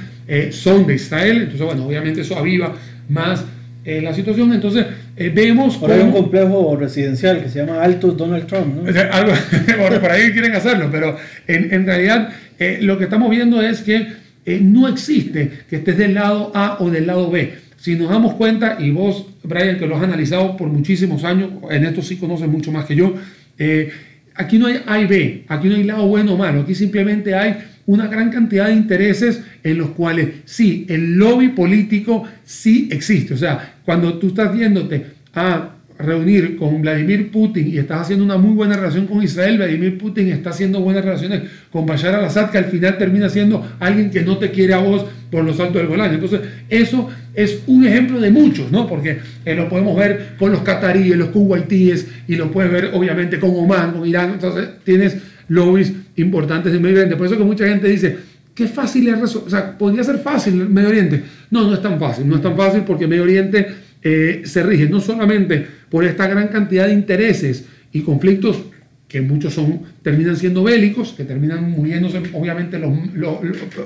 son de Israel. Entonces, bueno, obviamente eso aviva más eh, la situación. Entonces, eh, vemos... Ahora hay un complejo residencial que se llama Altos Donald Trump, ¿no? Algo, por ahí quieren hacerlo, pero en, en realidad eh, lo que estamos viendo es que no existe que estés del lado A o del lado B. Si nos damos cuenta, y vos, Brian, que lo has analizado por muchísimos años, en esto sí conoces mucho más que yo, aquí no hay A y B, aquí no hay lado bueno o malo, aquí simplemente hay una gran cantidad de intereses en los cuales sí, el lobby político sí existe. O sea, cuando tú estás viéndote a reunir con Vladimir Putin y estás haciendo una muy buena relación con Israel, Vladimir Putin está haciendo buenas relaciones con Bashar al-Assad, que al final termina siendo alguien que no te quiere a vos por los altos del Golán. Entonces, eso es un ejemplo de muchos, ¿no? Porque eh, lo podemos ver con los cataríes, los kuwaitíes, y lo puedes ver obviamente con Oman, con Irán. Entonces, tienes lobbies importantes en Medio Oriente. Por eso que mucha gente dice, qué fácil es resolver, o sea, podría ser fácil el Medio Oriente. No, no es tan fácil, no es tan fácil porque Medio Oriente eh, se rige no solamente por esta gran cantidad de intereses y conflictos que muchos son, terminan siendo bélicos, que terminan muriéndose obviamente los,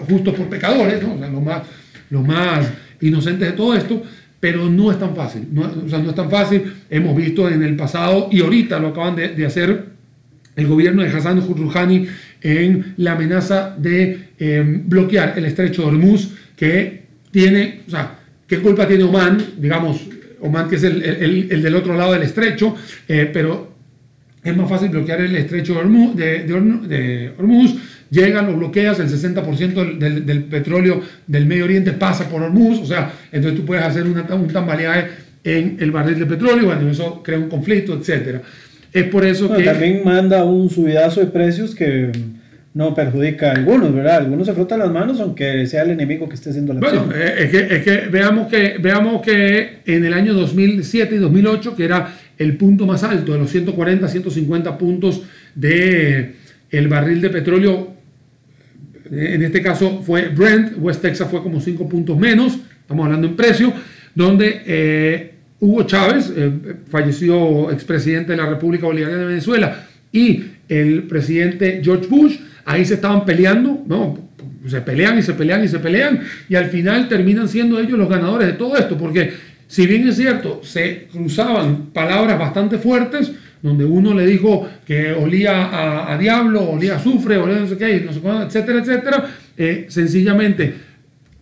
justos por pecadores, ¿no? o sea, los más, los más inocentes de todo esto, pero no es tan fácil, no, o sea, no es tan fácil, hemos visto en el pasado y ahorita lo acaban de, hacer el gobierno de Hassan Rouhani en la amenaza de em, bloquear el estrecho de Hormuz, que tiene, o sea, ¿qué culpa tiene Oman? Digamos, Oman que es el, del otro lado del estrecho, eh, pero es más fácil bloquear el estrecho de Hormuz, de, Hormuz llegan, lo bloqueas, el 60% del, del, petróleo del Medio Oriente pasa por Hormuz, o sea, entonces tú puedes hacer una, un tambaleaje en el barril de petróleo, bueno, eso crea un conflicto, etcétera. Es por eso que... También manda un subidazo de precios que no perjudica a algunos, ¿verdad? Algunos se frotan las manos aunque sea el enemigo que esté haciendo la Bueno, eh, es que, es que, veamos que veamos que en el año 2007 y 2008, que era el punto más alto de los 140, 150 puntos de el barril de petróleo, en este caso fue Brent, West Texas fue como 5 puntos menos, estamos hablando en precio, donde eh, Hugo Chávez, eh, falleció expresidente de la República Bolivariana de Venezuela, y el presidente George Bush, ahí se estaban peleando, ¿no? Se pelean y se pelean y se pelean, y al final terminan siendo ellos los ganadores de todo esto, porque si bien es cierto, se cruzaban palabras bastante fuertes, donde uno le dijo que olía a, diablo, olía a azufre, olía a no sé qué, no sé cuándo, etcétera, etcétera, eh, sencillamente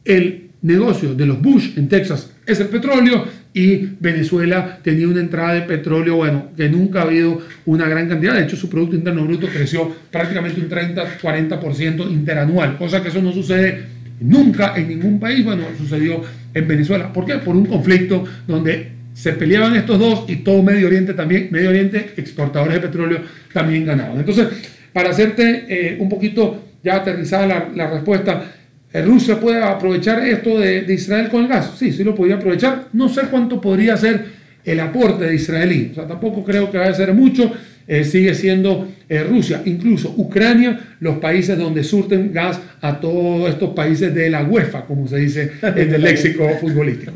el negocio de los Bush en Texas es el petróleo y Venezuela tenía una entrada de petróleo, bueno, que nunca ha habido una gran cantidad. De hecho, su Producto Interno Bruto creció prácticamente un 30-40% interanual, cosa que eso no sucede nunca en ningún país. Bueno, sucedió en Venezuela. ¿Por qué? Por un conflicto donde se peleaban estos dos y todo Medio Oriente también, Medio Oriente, exportadores de petróleo, también ganaban. Entonces, para hacerte eh, un poquito ya aterrizada la, respuesta, eh, Rusia puede aprovechar esto de, Israel con el gas. Sí, sí lo podría aprovechar. No sé cuánto podría ser el aporte de israelí. O sea, tampoco creo que vaya a ser mucho. Eh, sigue siendo eh, Rusia, incluso Ucrania, los países donde surten gas a todos estos países de la UEFA, como se dice en el léxico futbolístico.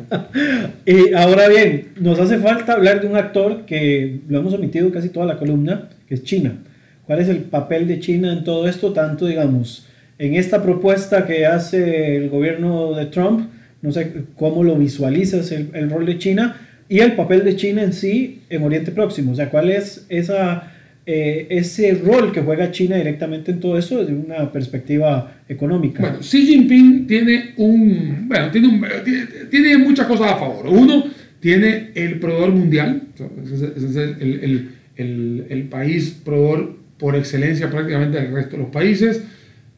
Y ahora bien, nos hace falta hablar de un actor que lo hemos omitido casi toda la columna, que es China. ¿Cuál es el papel de China en todo esto? Tanto, digamos, en esta propuesta que hace el gobierno de Trump, no sé cómo lo visualizas el, el rol de China y el papel de China en sí en Oriente Próximo. O sea, ¿cuál es esa, eh, ese rol que juega China directamente en todo eso desde una perspectiva económica? Bueno, Xi Jinping tiene un, bueno, tiene, un, tiene, muchas cosas a favor. Uno, tiene el proveedor mundial, ese es el, el, el, el país proveedor por excelencia prácticamente del resto de los países,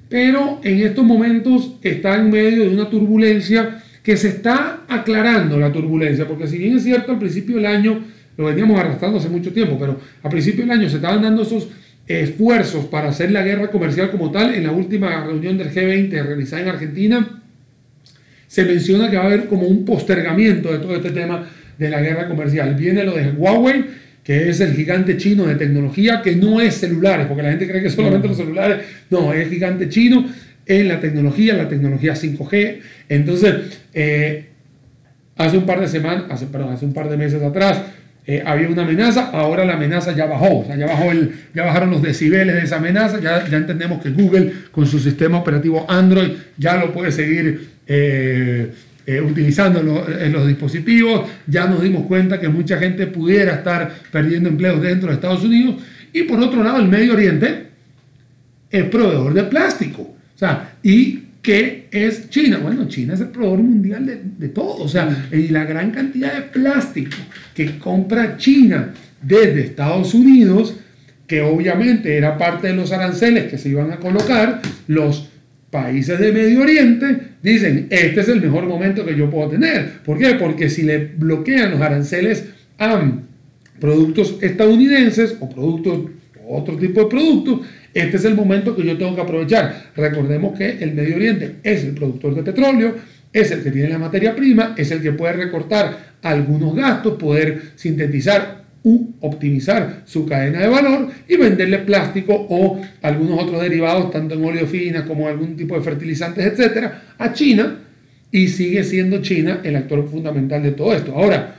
pero en estos momentos está en medio de una turbulencia que se está aclarando la turbulencia, porque si bien es cierto, al principio del año lo veníamos arrastrando hace mucho tiempo, pero a principio del año se estaban dando esos esfuerzos para hacer la guerra comercial como tal. En la última reunión del G20 realizada en Argentina, se menciona que va a haber como un postergamiento de todo este tema de la guerra comercial. Viene lo de Huawei, que es el gigante chino de tecnología, que no es celulares, porque la gente cree que solamente los celulares, no, es gigante chino en la tecnología, la tecnología 5G. Entonces, eh, hace un par de semanas, hace, un par de meses atrás, eh, había una amenaza, ahora la amenaza ya bajó, ya, bajó el, ya bajaron los decibeles de esa amenaza, ya, ya entendemos que Google con su sistema operativo Android ya lo puede seguir eh, utilizando en los dispositivos, ya nos dimos cuenta que mucha gente pudiera estar perdiendo empleos dentro de Estados Unidos, y por otro lado el Medio Oriente es proveedor de plástico. O sea, ¿y qué es China? Bueno, China es el proveedor mundial de, de todo. O sea, y la gran cantidad de plástico que compra China desde Estados Unidos, que obviamente era parte de los aranceles que se iban a colocar, los países de Medio Oriente dicen, este es el mejor momento que yo puedo tener. ¿Por qué? Porque si le bloquean los aranceles a productos estadounidenses o productos, otro tipo de productos, este es el momento que yo tengo que aprovechar. Recordemos que el Medio Oriente es el productor de petróleo, es el que tiene la materia prima, es el que puede recortar algunos gastos, poder sintetizar u optimizar su cadena de valor y venderle plástico o algunos otros derivados, tanto en oleofinas como algún tipo de fertilizantes, etcétera, a China y sigue siendo China el actor fundamental de todo esto. Ahora,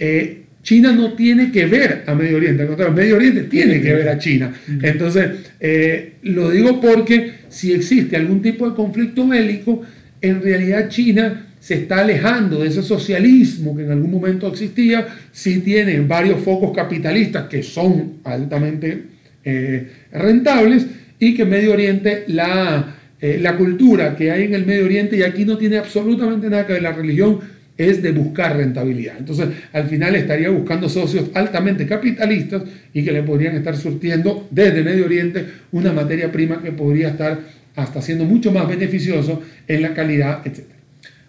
eh, China no tiene que ver a Medio Oriente, al contrario, Medio Oriente tiene que ver a China. Entonces, eh, lo digo porque si existe algún tipo de conflicto bélico, en realidad China se está alejando de ese socialismo que en algún momento existía, sí tiene varios focos capitalistas que son altamente eh, rentables y que Medio Oriente, la, eh, la cultura que hay en el Medio Oriente, y aquí no tiene absolutamente nada que ver la religión, es de buscar rentabilidad. Entonces, al final estaría buscando socios altamente capitalistas y que le podrían estar surtiendo desde Medio Oriente una materia prima que podría estar hasta siendo mucho más beneficioso en la calidad, etc.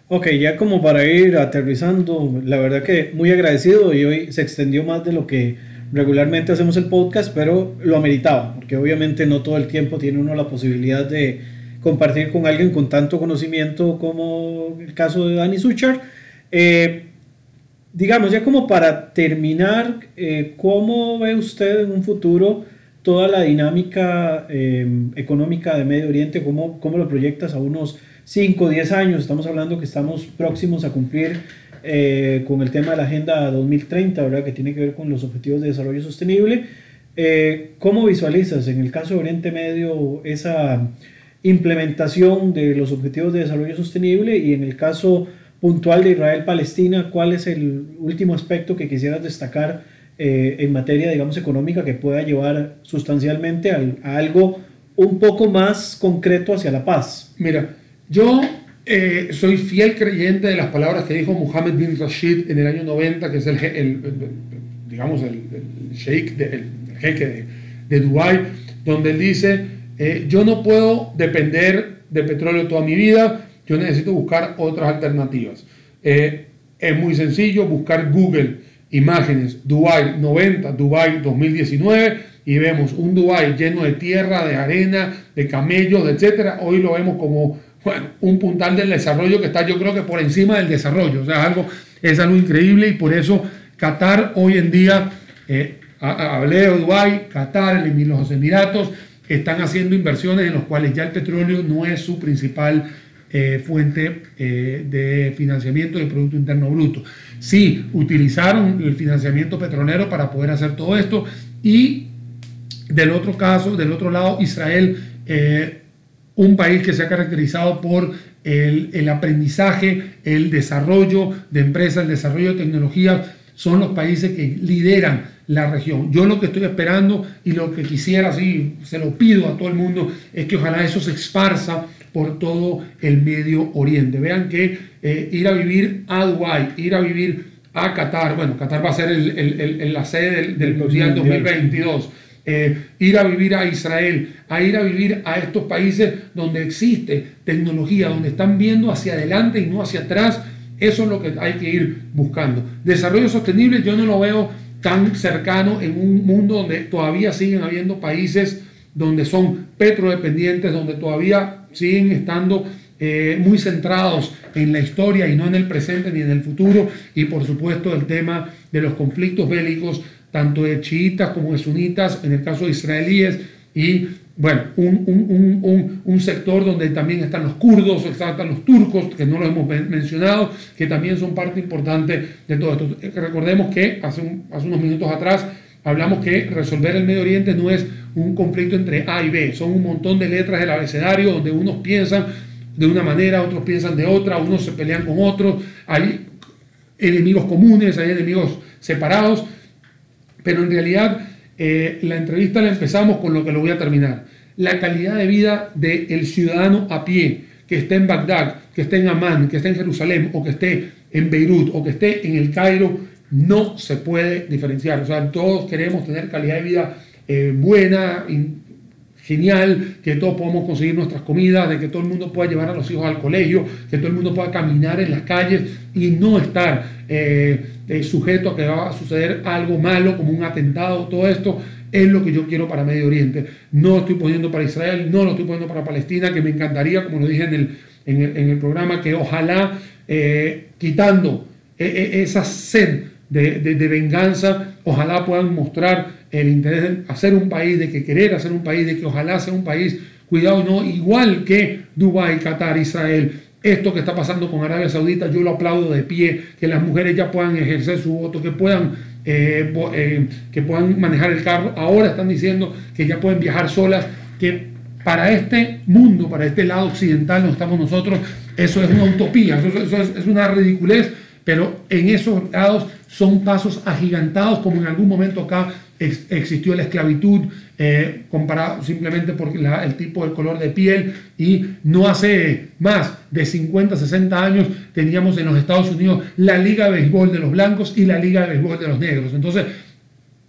Ok, ya como para ir aterrizando, la verdad que muy agradecido y hoy se extendió más de lo que regularmente hacemos el podcast, pero lo ameritaba, porque obviamente no todo el tiempo tiene uno la posibilidad de compartir con alguien con tanto conocimiento como el caso de Dani Suchar eh, digamos, ya como para terminar, eh, ¿cómo ve usted en un futuro toda la dinámica em, económica de Medio Oriente? ¿Cómo, ¿Cómo lo proyectas a unos 5 o 10 años? Estamos hablando que estamos próximos a cumplir eh, con el tema de la Agenda 2030, ¿verdad? que tiene que ver con los Objetivos de Desarrollo Sostenible. ¿Cómo visualizas en el caso de Oriente Medio esa implementación de los Objetivos de Desarrollo Sostenible y en el caso puntual de Israel-Palestina, ¿cuál es el último aspecto que quisieras destacar eh, en materia, digamos, económica que pueda llevar sustancialmente a, algo un poco más concreto hacia la paz? Mira, yo eh, soy fiel creyente de las palabras que dijo Mohammed bin Rashid en el año 90, que es el, digamos, el, sheikh, de, el jeque de, de Dubái, donde él dice, eh, yo no puedo depender de petróleo toda mi vida, yo necesito buscar otras alternativas. Eh, es muy sencillo, buscar Google imágenes Dubai 90, Dubai 2019 y vemos un Dubai lleno de tierra, de arena, de camellos, etcétera. Hoy lo vemos como bueno, un puntal del desarrollo que está yo creo que por encima del desarrollo. O sea, algo, es algo increíble y por eso Qatar hoy en día, eh, hablé de Dubái, Qatar, los Emiratos, están haciendo inversiones en los cuales ya el petróleo no es su principal eh, fuente eh, de financiamiento del Producto Interno Bruto. Sí, utilizaron el financiamiento petrolero para poder hacer todo esto y Del otro caso, del otro lado, Israel, eh, un país que se ha caracterizado por el, aprendizaje, el desarrollo de empresas, el desarrollo de tecnología, son los países que lideran la región. Yo lo que estoy esperando y lo que quisiera, sí, se lo pido a todo el mundo, es que ojalá eso se esparza por todo el Medio Oriente. Vean que eh, ir a vivir a Dubái, ir a vivir a Qatar, bueno, Qatar va a ser el, la sede del, Mundial 2022. Eh, ir a vivir a Israel, a ir a vivir a estos países donde existe tecnología, donde están viendo hacia adelante y no hacia atrás, eso es lo que hay que ir buscando. Desarrollo sostenible yo no lo veo tan cercano en un mundo donde todavía siguen habiendo países donde son petrodependientes, donde todavía siguen estando eh, muy centrados en la historia y no en el presente ni en el futuro. Y por supuesto el tema de los conflictos bélicos, tanto de chiitas como de sunitas, en el caso de israelíes, y bueno, un, sector donde también están los kurdos, están los turcos, que no lo hemos mencionado, que también son parte importante de todo esto. Recordemos que hace, hace unos minutos atrás hablamos que resolver el Medio Oriente no es un conflicto entre A y B, son un montón de letras del abecedario donde unos piensan de una manera, otros piensan de otra, unos se pelean con otros, hay enemigos comunes, hay enemigos separados, pero en realidad eh, la entrevista la empezamos con lo que lo voy a terminar. La calidad de vida del ciudadano a pie, que esté en Bagdad, que esté en Amán, que esté en Jerusalén, o que esté en Beirut, o que esté en el Cairo, no se puede diferenciar. O sea, todos queremos tener calidad de vida eh, buena, genial, que todos podamos conseguir nuestras comidas, de que todo el mundo pueda llevar a los hijos al colegio, que todo el mundo pueda caminar en las calles y no estar eh, eh, sujeto a que va a suceder algo malo como un atentado, todo esto es lo que yo quiero para Medio Oriente. No lo estoy poniendo para Israel, no lo estoy poniendo para Palestina, que me encantaría, como lo dije en el, en el, programa, que ojalá quitando esa sed de, venganza, ojalá puedan mostrar el interés de hacer un país, de que querer hacer un país, de que ojalá sea un país, cuidado, no igual que Dubái, Qatar, Israel. Esto que está pasando con Arabia Saudita, yo lo aplaudo de pie, que las mujeres ya puedan ejercer su voto, que puedan, eh, eh, que puedan manejar el carro. Ahora están diciendo que ya pueden viajar solas, que para este mundo, para este lado occidental donde estamos nosotros, eso es una utopía, eso, es, es una ridiculez, pero en esos lados son pasos agigantados, como en algún momento acá existió la esclavitud, eh, comparado simplemente por el tipo de color de piel, y no hace más de 50, 60 años teníamos en los Estados Unidos la Liga de Béisbol de los blancos y la Liga de Béisbol de los negros. Entonces,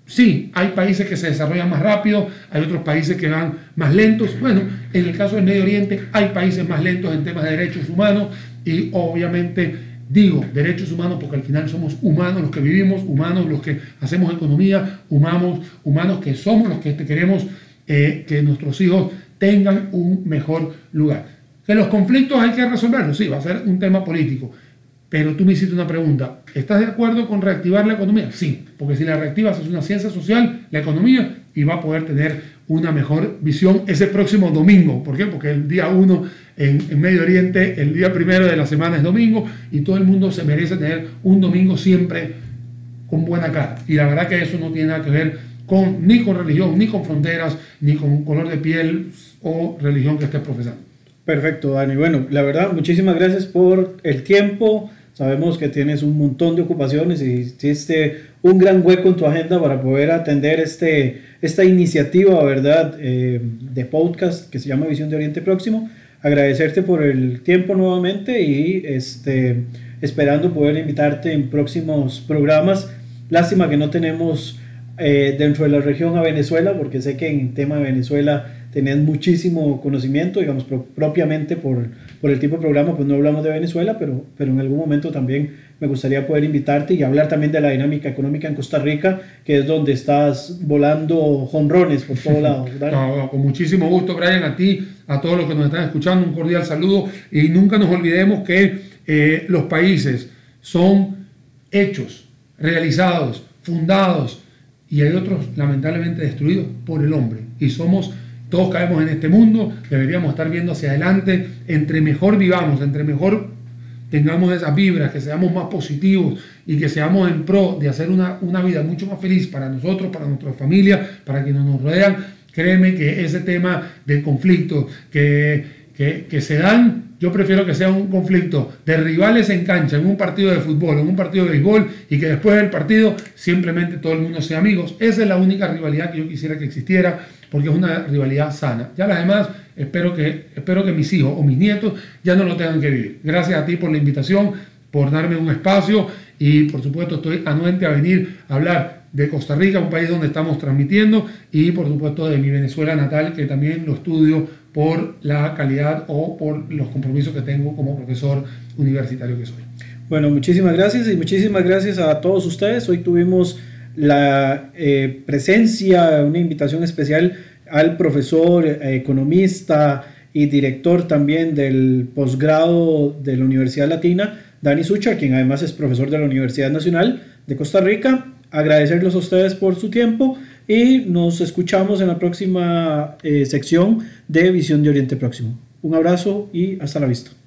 sí, hay países que se desarrollan más rápido, hay otros países que van más lentos. Bueno, en el caso del Medio Oriente hay países más lentos en temas de derechos humanos y obviamente Digo derechos humanos porque al final somos humanos los que vivimos, humanos los que hacemos economía, humanos, humanos que somos los que queremos eh, que nuestros hijos tengan un mejor lugar. Que los conflictos hay que resolverlos, sí, va a ser un tema político. Pero tú me hiciste una pregunta, ¿estás de acuerdo con reactivar la economía? Sí, porque si la reactivas es una ciencia social, la economía, y va a poder tener una mejor visión ese próximo domingo. ¿Por qué? Porque el día 1 en, Medio Oriente, el día primero de la semana es domingo y todo el mundo se merece tener un domingo siempre con buena cara. Y la verdad que eso no tiene nada que ver con, ni con religión, ni con fronteras, ni con color de piel o religión que estés profesando. Perfecto, Dani. Bueno, la verdad, muchísimas gracias por el tiempo. Sabemos que tienes un montón de ocupaciones y hiciste un gran hueco en tu agenda para poder atender este, esta iniciativa, ¿verdad?, eh, de podcast que se llama Visión de Oriente Próximo agradecerte por el tiempo nuevamente y este, esperando poder invitarte en próximos programas. Lástima que no tenemos eh, dentro de la región a Venezuela, porque sé que en tema de Venezuela tenés muchísimo conocimiento, digamos, propiamente por, por, el tipo de programa, pues no hablamos de Venezuela, pero, pero en algún momento también me gustaría poder invitarte y hablar también de la dinámica económica en Costa Rica, que es donde estás volando jonrones por todos lados. No, con muchísimo gusto, Brian, a ti, a todos los que nos están escuchando, un cordial saludo y nunca nos olvidemos que eh, los países son hechos, realizados, fundados y hay otros lamentablemente destruidos por el hombre y somos todos caemos en este mundo, deberíamos estar viendo hacia adelante, entre mejor vivamos, entre mejor tengamos esas vibras, que seamos más positivos y que seamos en pro de hacer una, una vida mucho más feliz para nosotros, para nuestra familia, para quienes nos rodean, créeme que ese tema de conflicto que, que, que se dan yo prefiero que sea un conflicto de rivales en cancha, en un partido de fútbol, en un partido de béisbol, y que después del partido simplemente todo el mundo sea amigos. Esa es la única rivalidad que yo quisiera que existiera, porque es una rivalidad sana. Ya las demás, espero que, espero que mis hijos o mis nietos ya no lo tengan que vivir. Gracias a ti por la invitación, por darme un espacio y por supuesto estoy anuente a venir a hablar de Costa Rica, un país donde estamos transmitiendo, y por supuesto de mi Venezuela natal, que también lo estudio por la calidad o por los compromisos que tengo como profesor universitario que soy. Bueno, muchísimas gracias y muchísimas gracias a todos ustedes. Hoy tuvimos la eh, presencia, una invitación especial al profesor, eh, economista y director también del posgrado de la Universidad Latina, Dani Sucha, quien además es profesor de la Universidad Nacional de Costa Rica. Agradecerles a ustedes por su tiempo y nos escuchamos en la próxima eh, sección de Visión de Oriente Próximo. Un abrazo y hasta la vista.